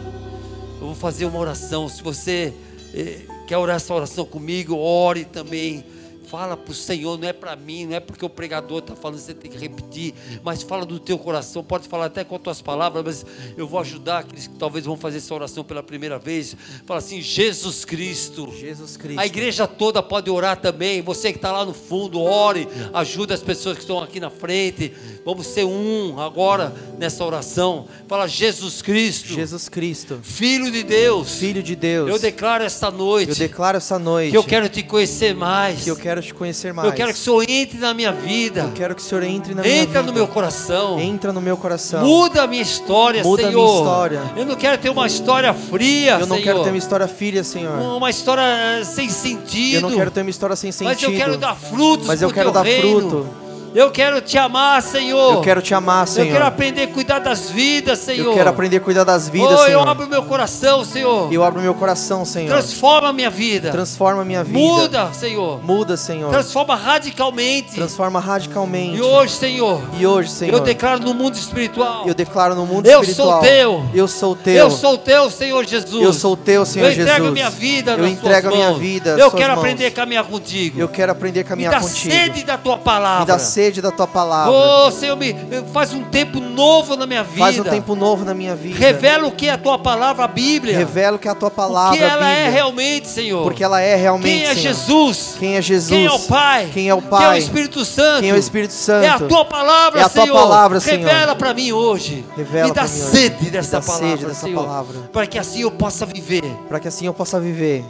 Eu vou fazer uma oração. Se você eh, quer orar essa oração comigo, ore também. Fala para o Senhor, não é para mim, não é porque o pregador está falando, você tem que repetir, mas fala do teu coração, pode falar até com as tuas palavras, mas eu vou ajudar aqueles que talvez vão fazer essa oração pela primeira vez. Fala assim: Jesus Cristo. Jesus Cristo. A igreja toda pode orar também. Você que está lá no fundo, ore, ajuda as pessoas que estão aqui na frente. Vamos ser um agora nessa oração. Fala Jesus Cristo. Jesus Cristo. Filho de Deus. Filho de Deus. Eu declaro esta noite. Eu declaro essa noite. Que eu quero te conhecer mais. Que eu quero quero te conhecer mais. Eu quero que o Senhor entre na minha vida. Eu quero que o Senhor entre na Entra minha vida. Entra no meu coração. Entra no meu coração. Muda a minha história, Muda Senhor. Muda a minha história. Eu não quero ter uma história fria, Eu não Senhor. quero ter uma história fria, Senhor. Uma história eh, sem sentido. Eu não quero ter uma história sem sentido. Mas eu quero dar frutos Mas eu quero dar reino. fruto. Eu quero te amar, Senhor. Eu quero te amar, Senhor. Eu quero aprender a cuidar das vidas, Senhor. Eu quero aprender a cuidar das vidas, oh, Senhor. Eu abro meu coração, Senhor. Eu abro meu coração, Senhor. Transforma a minha vida. Transforma a minha vida. Muda, Senhor. Muda, Senhor. Transforma radicalmente. Transforma radicalmente. E hoje, Senhor. E hoje, Senhor. Eu declaro no mundo espiritual. Eu declaro no mundo eu espiritual. Eu sou teu. Eu sou teu. Eu sou teu, Senhor Jesus. Eu sou teu, Senhor Jesus. Eu entrego Jesus. minha vida Eu entrego a minha vida. Eu quero mãos. aprender a caminhar contigo. Eu quero aprender a caminhar Me dá contigo. sede da tua palavra. Me dá sede da tua palavra. Oh, Senhor, me, faz um tempo novo na minha vida. Faz um tempo novo na minha vida. Revela o que é a tua palavra, a Bíblia. Revela o que é a tua palavra, o que ela é realmente, Senhor. Porque ela é realmente, Quem é Senhor. Jesus? Quem é Jesus? Quem é o Pai? Quem é o Pai? Quem é o Espírito Santo? Quem é o Espírito Santo? É a tua palavra, é a tua Senhor. palavra, Senhor. Revela para mim hoje. Revela me dá sede hoje. dessa palavra, sede dessa Senhor. palavra. Para que assim eu possa viver. Para que assim eu possa viver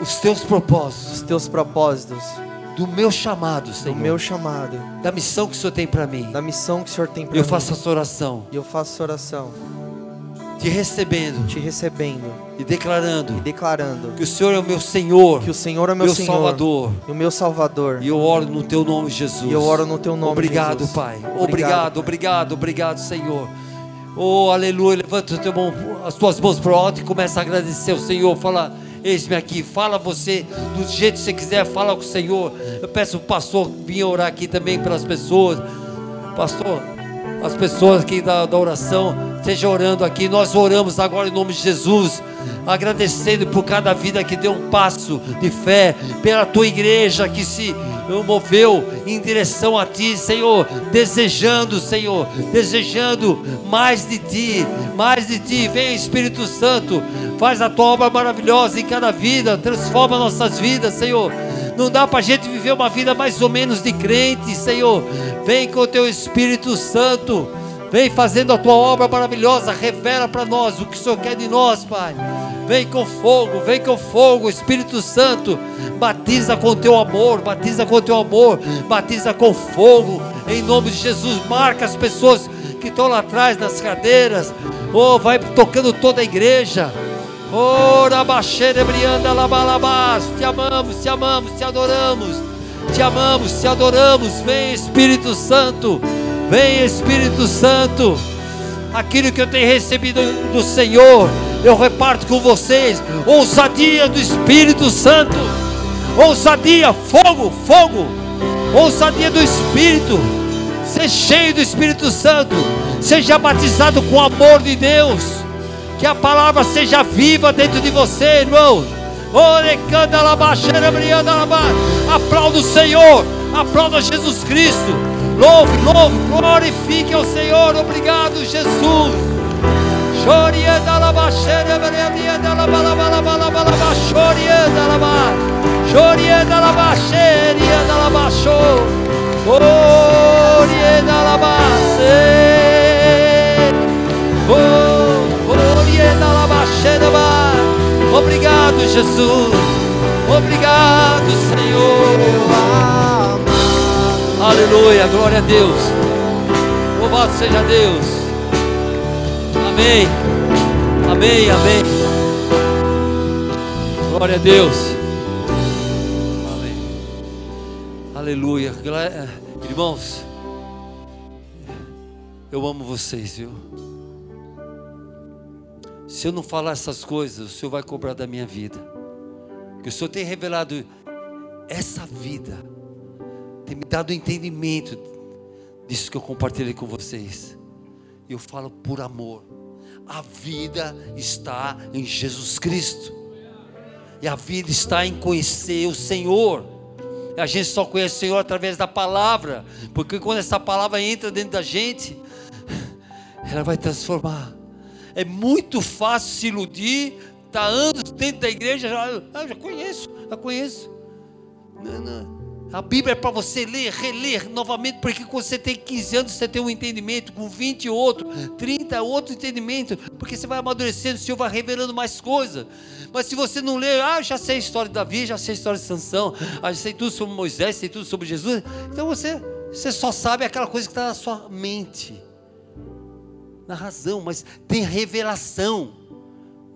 os teus propósitos. Os teus propósitos do meu chamado, Senhor. Do meu chamado. Da missão que o Senhor tem para mim. Da missão que o Senhor tem para mim. Eu faço essa oração. E eu faço essa oração. te recebendo te recebendo e declarando e declarando que o Senhor é o meu Senhor, que o Senhor é meu, meu Senhor Salvador. e o meu Salvador. E eu oro no teu nome, Jesus. E eu oro no teu nome, Obrigado, Jesus. Pai. Obrigado, Obrigado, Pai. obrigado, obrigado, Senhor. Oh, aleluia. Levanta teu mão, as tuas mãos para o alto e começa a agradecer ao Senhor. Fala, eis-me aqui. Fala você do jeito que você quiser. Fala com o Senhor. Eu peço o pastor vir orar aqui também pelas pessoas. Pastor, as pessoas aqui da, da oração, esteja orando aqui. Nós oramos agora em nome de Jesus, agradecendo por cada vida que deu um passo de fé, pela tua igreja que se moveu em direção a ti, Senhor, desejando, Senhor, desejando mais de ti, mais de ti. Vem Espírito Santo, faz a tua obra maravilhosa em cada vida, transforma nossas vidas, Senhor. Não dá para a gente viver uma vida mais ou menos de crente, Senhor. Vem com o teu Espírito Santo. Vem fazendo a tua obra maravilhosa. Revela para nós o que o Senhor quer de nós, Pai. Vem com fogo, vem com fogo, Espírito Santo. Batiza com teu amor, batiza com teu amor, batiza com fogo. Em nome de Jesus, marca as pessoas que estão lá atrás nas cadeiras. Oh, vai tocando toda a igreja. Ora, brianda, labalabás. Te amamos, te amamos, te adoramos. Te amamos, te adoramos. Vem, Espírito Santo. Vem, Espírito Santo. Aquilo que eu tenho recebido do Senhor, eu reparto com vocês. Ousadia do Espírito Santo. Ousadia, fogo, fogo. Ousadia do Espírito. Ser cheio do Espírito Santo. Seja batizado com o amor de Deus. Que a palavra seja viva dentro de você, irmão. Orecanda labaxeira, brianda labá. Aplauda o Senhor. Aplauda Jesus Cristo. Louve, louve, glorifique ao Senhor. Obrigado, Jesus. Chorianda labá, labá, labá, labá, labá, chorianda labá. Chorianda labaxeira, labaxou. Orienda labaxeira. Oh, orienda labaxeira. Obrigado, Jesus. Obrigado, Senhor. Aleluia, glória a Deus. Louvado seja Deus. Amém. Amém, amém. Glória a Deus. Amém. Aleluia. Glória- Irmãos, eu amo vocês, viu? Se eu não falar essas coisas, o Senhor vai cobrar da minha vida. Que o Senhor tem revelado essa vida, tem me dado entendimento disso que eu compartilhei com vocês. Eu falo por amor. A vida está em Jesus Cristo. E a vida está em conhecer o Senhor. A gente só conhece o Senhor através da palavra. Porque quando essa palavra entra dentro da gente, ela vai transformar. É muito fácil se iludir, tá anos dentro da igreja, já, ah, já conheço, já conheço. Não, não. A Bíblia é para você ler, reler novamente, porque quando você tem 15 anos, você tem um entendimento, com 20 outro, 30 outro entendimento, porque você vai amadurecendo, o Senhor vai revelando mais coisas. Mas se você não ler, ah, já sei a história de Davi, já sei a história de Sansão, ah, já sei tudo sobre Moisés, sei tudo sobre Jesus, então você, você só sabe aquela coisa que está na sua mente na razão, mas tem revelação.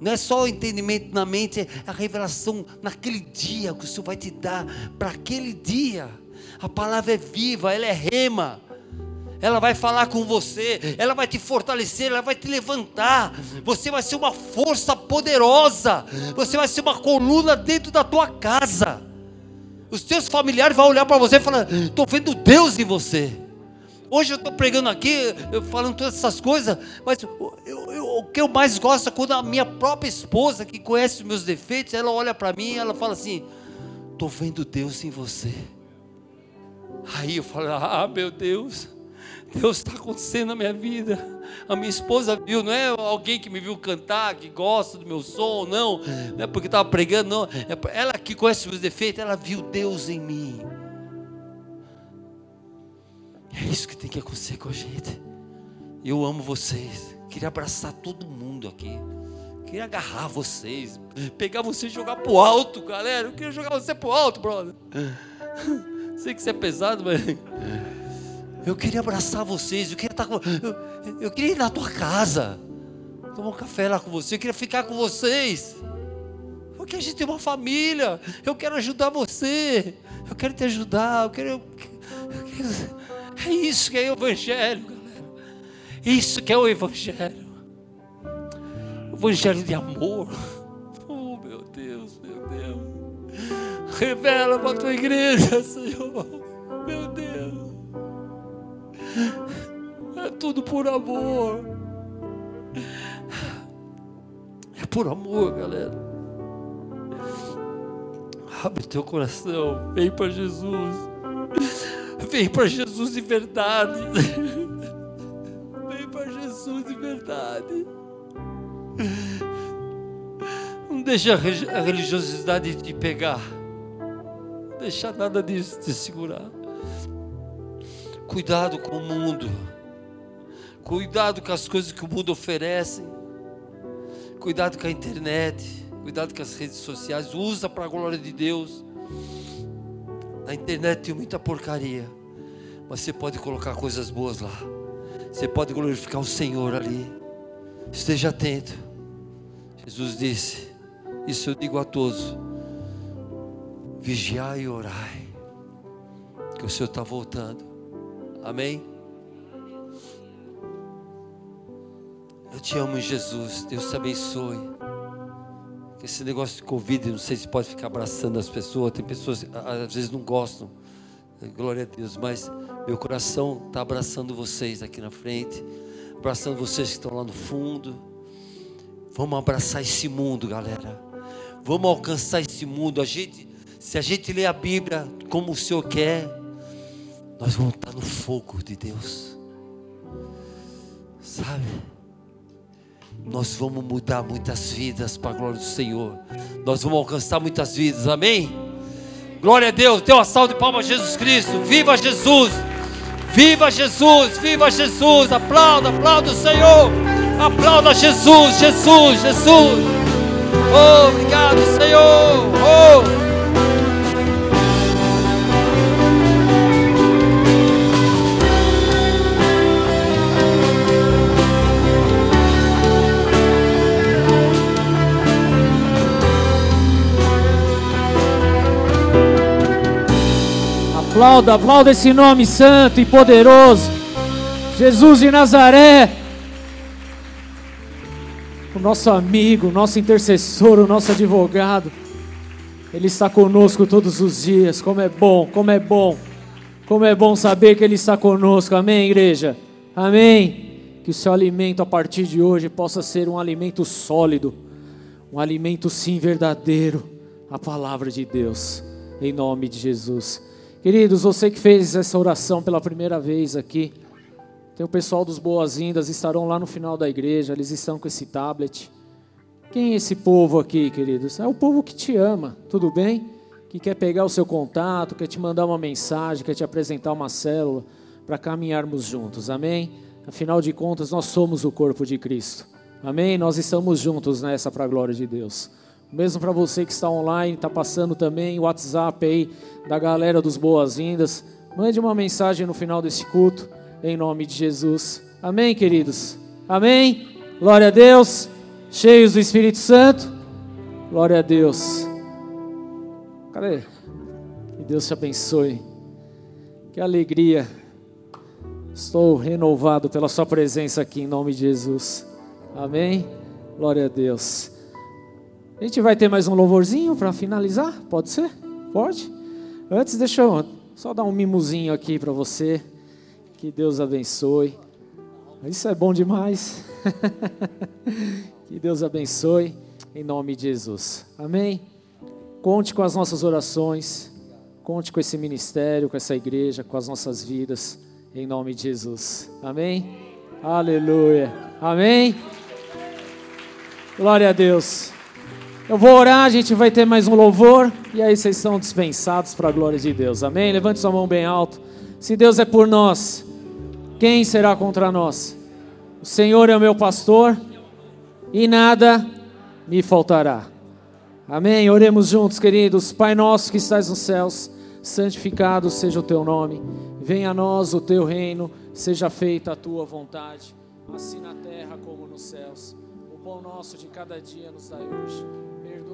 Não é só o entendimento na mente, é a revelação naquele dia que o Senhor vai te dar para aquele dia. A palavra é viva, ela é rema. Ela vai falar com você, ela vai te fortalecer, ela vai te levantar. Você vai ser uma força poderosa. Você vai ser uma coluna dentro da tua casa. Os teus familiares vão olhar para você e falar: "Estou vendo Deus em você". Hoje eu estou pregando aqui, falando todas essas coisas, mas eu- eu- o que eu mais gosto é quando a minha própria esposa, que conhece os meus defeitos, ela olha para mim e ela fala assim: estou vendo Deus em você. Aí eu falo: ah, meu Deus, Deus está acontecendo na minha vida. A minha esposa viu, não é alguém que me viu cantar, que gosta do meu som, não, não é porque estava pregando, não. É ela que conhece os meus defeitos, ela viu Deus em mim. É isso que tem que acontecer com a gente. Eu amo vocês. Queria abraçar todo mundo aqui. Queria agarrar vocês. Pegar vocês e jogar pro alto, galera. Eu queria jogar você pro alto, brother. [LAUGHS] Sei que você é pesado, mas. [LAUGHS] Eu queria abraçar vocês. Eu queria estar com. Eu, eu queria ir na tua casa. tomar um café lá com você. Eu queria ficar com vocês. Porque a gente tem uma família. Eu quero ajudar você. Eu quero te ajudar. Eu quero. Eu quero... É isso que é o Evangelho, galera. Isso que é o Evangelho. Evangelho de amor. Oh, meu Deus, meu Deus. Revela para a tua igreja, Senhor. Meu Deus. É tudo por amor. É por amor, galera. Abre teu coração, vem para Jesus. Vem para Jesus de verdade. [LAUGHS] Vem para Jesus de verdade. Não deixa a religiosidade te pegar. Não deixa nada disso te segurar. Cuidado com o mundo. Cuidado com as coisas que o mundo oferece. Cuidado com a internet. Cuidado com as redes sociais. Usa para a glória de Deus. Na internet tem muita porcaria. Mas você pode colocar coisas boas lá. Você pode glorificar o Senhor ali. Esteja atento. Jesus disse: Isso eu digo a todos. Vigiai e orai. Que o Senhor está voltando. Amém? Eu te amo, Jesus. Deus te abençoe. Esse negócio de Covid, não sei se pode ficar abraçando as pessoas. Tem pessoas que às vezes não gostam. Glória a Deus. Mas meu coração está abraçando vocês aqui na frente. Abraçando vocês que estão lá no fundo. Vamos abraçar esse mundo, galera. Vamos alcançar esse mundo. A gente, se a gente ler a Bíblia como o Senhor quer, nós vamos estar no fogo de Deus. Sabe? Nós vamos mudar muitas vidas para a glória do Senhor. Nós vamos alcançar muitas vidas, amém? Glória a Deus, dê salva de palmas a Jesus Cristo. Viva Jesus! Viva Jesus! Viva Jesus! Aplauda, aplauda o Senhor! Aplauda Jesus, Jesus, Jesus! Oh, obrigado, Senhor! Oh! Aplauda, aplauda esse nome santo e poderoso. Jesus de Nazaré. O nosso amigo, o nosso intercessor, o nosso advogado. Ele está conosco todos os dias. Como é bom, como é bom. Como é bom saber que Ele está conosco. Amém, igreja? Amém. Que o seu alimento a partir de hoje possa ser um alimento sólido. Um alimento, sim, verdadeiro. A palavra de Deus. Em nome de Jesus. Queridos, você que fez essa oração pela primeira vez aqui, tem o pessoal dos Boas-Vindas, estarão lá no final da igreja, eles estão com esse tablet. Quem é esse povo aqui, queridos? É o povo que te ama, tudo bem? Que quer pegar o seu contato, quer te mandar uma mensagem, quer te apresentar uma célula para caminharmos juntos, amém? Afinal de contas, nós somos o corpo de Cristo, amém? Nós estamos juntos nessa para a glória de Deus. Mesmo para você que está online, está passando também o WhatsApp aí da galera dos boas-vindas. Mande uma mensagem no final desse culto, em nome de Jesus. Amém, queridos? Amém? Glória a Deus. Cheios do Espírito Santo. Glória a Deus. Cadê? Que Deus te abençoe. Que alegria. Estou renovado pela Sua presença aqui em nome de Jesus. Amém? Glória a Deus. A gente vai ter mais um louvorzinho para finalizar? Pode ser? Pode? Antes, deixa eu só dar um mimozinho aqui para você. Que Deus abençoe. Isso é bom demais. [LAUGHS] que Deus abençoe. Em nome de Jesus. Amém? Conte com as nossas orações. Conte com esse ministério, com essa igreja, com as nossas vidas. Em nome de Jesus. Amém? Aleluia. Amém? Glória a Deus. Eu vou orar, a gente vai ter mais um louvor e aí vocês são dispensados para a glória de Deus. Amém? Levante sua mão bem alto. Se Deus é por nós, quem será contra nós? O Senhor é o meu pastor e nada me faltará. Amém? Oremos juntos, queridos. Pai nosso que estás nos céus, santificado seja o teu nome. Venha a nós o teu reino, seja feita a tua vontade, assim na terra como nos céus. pão nosso de cada dia nos dai hoje.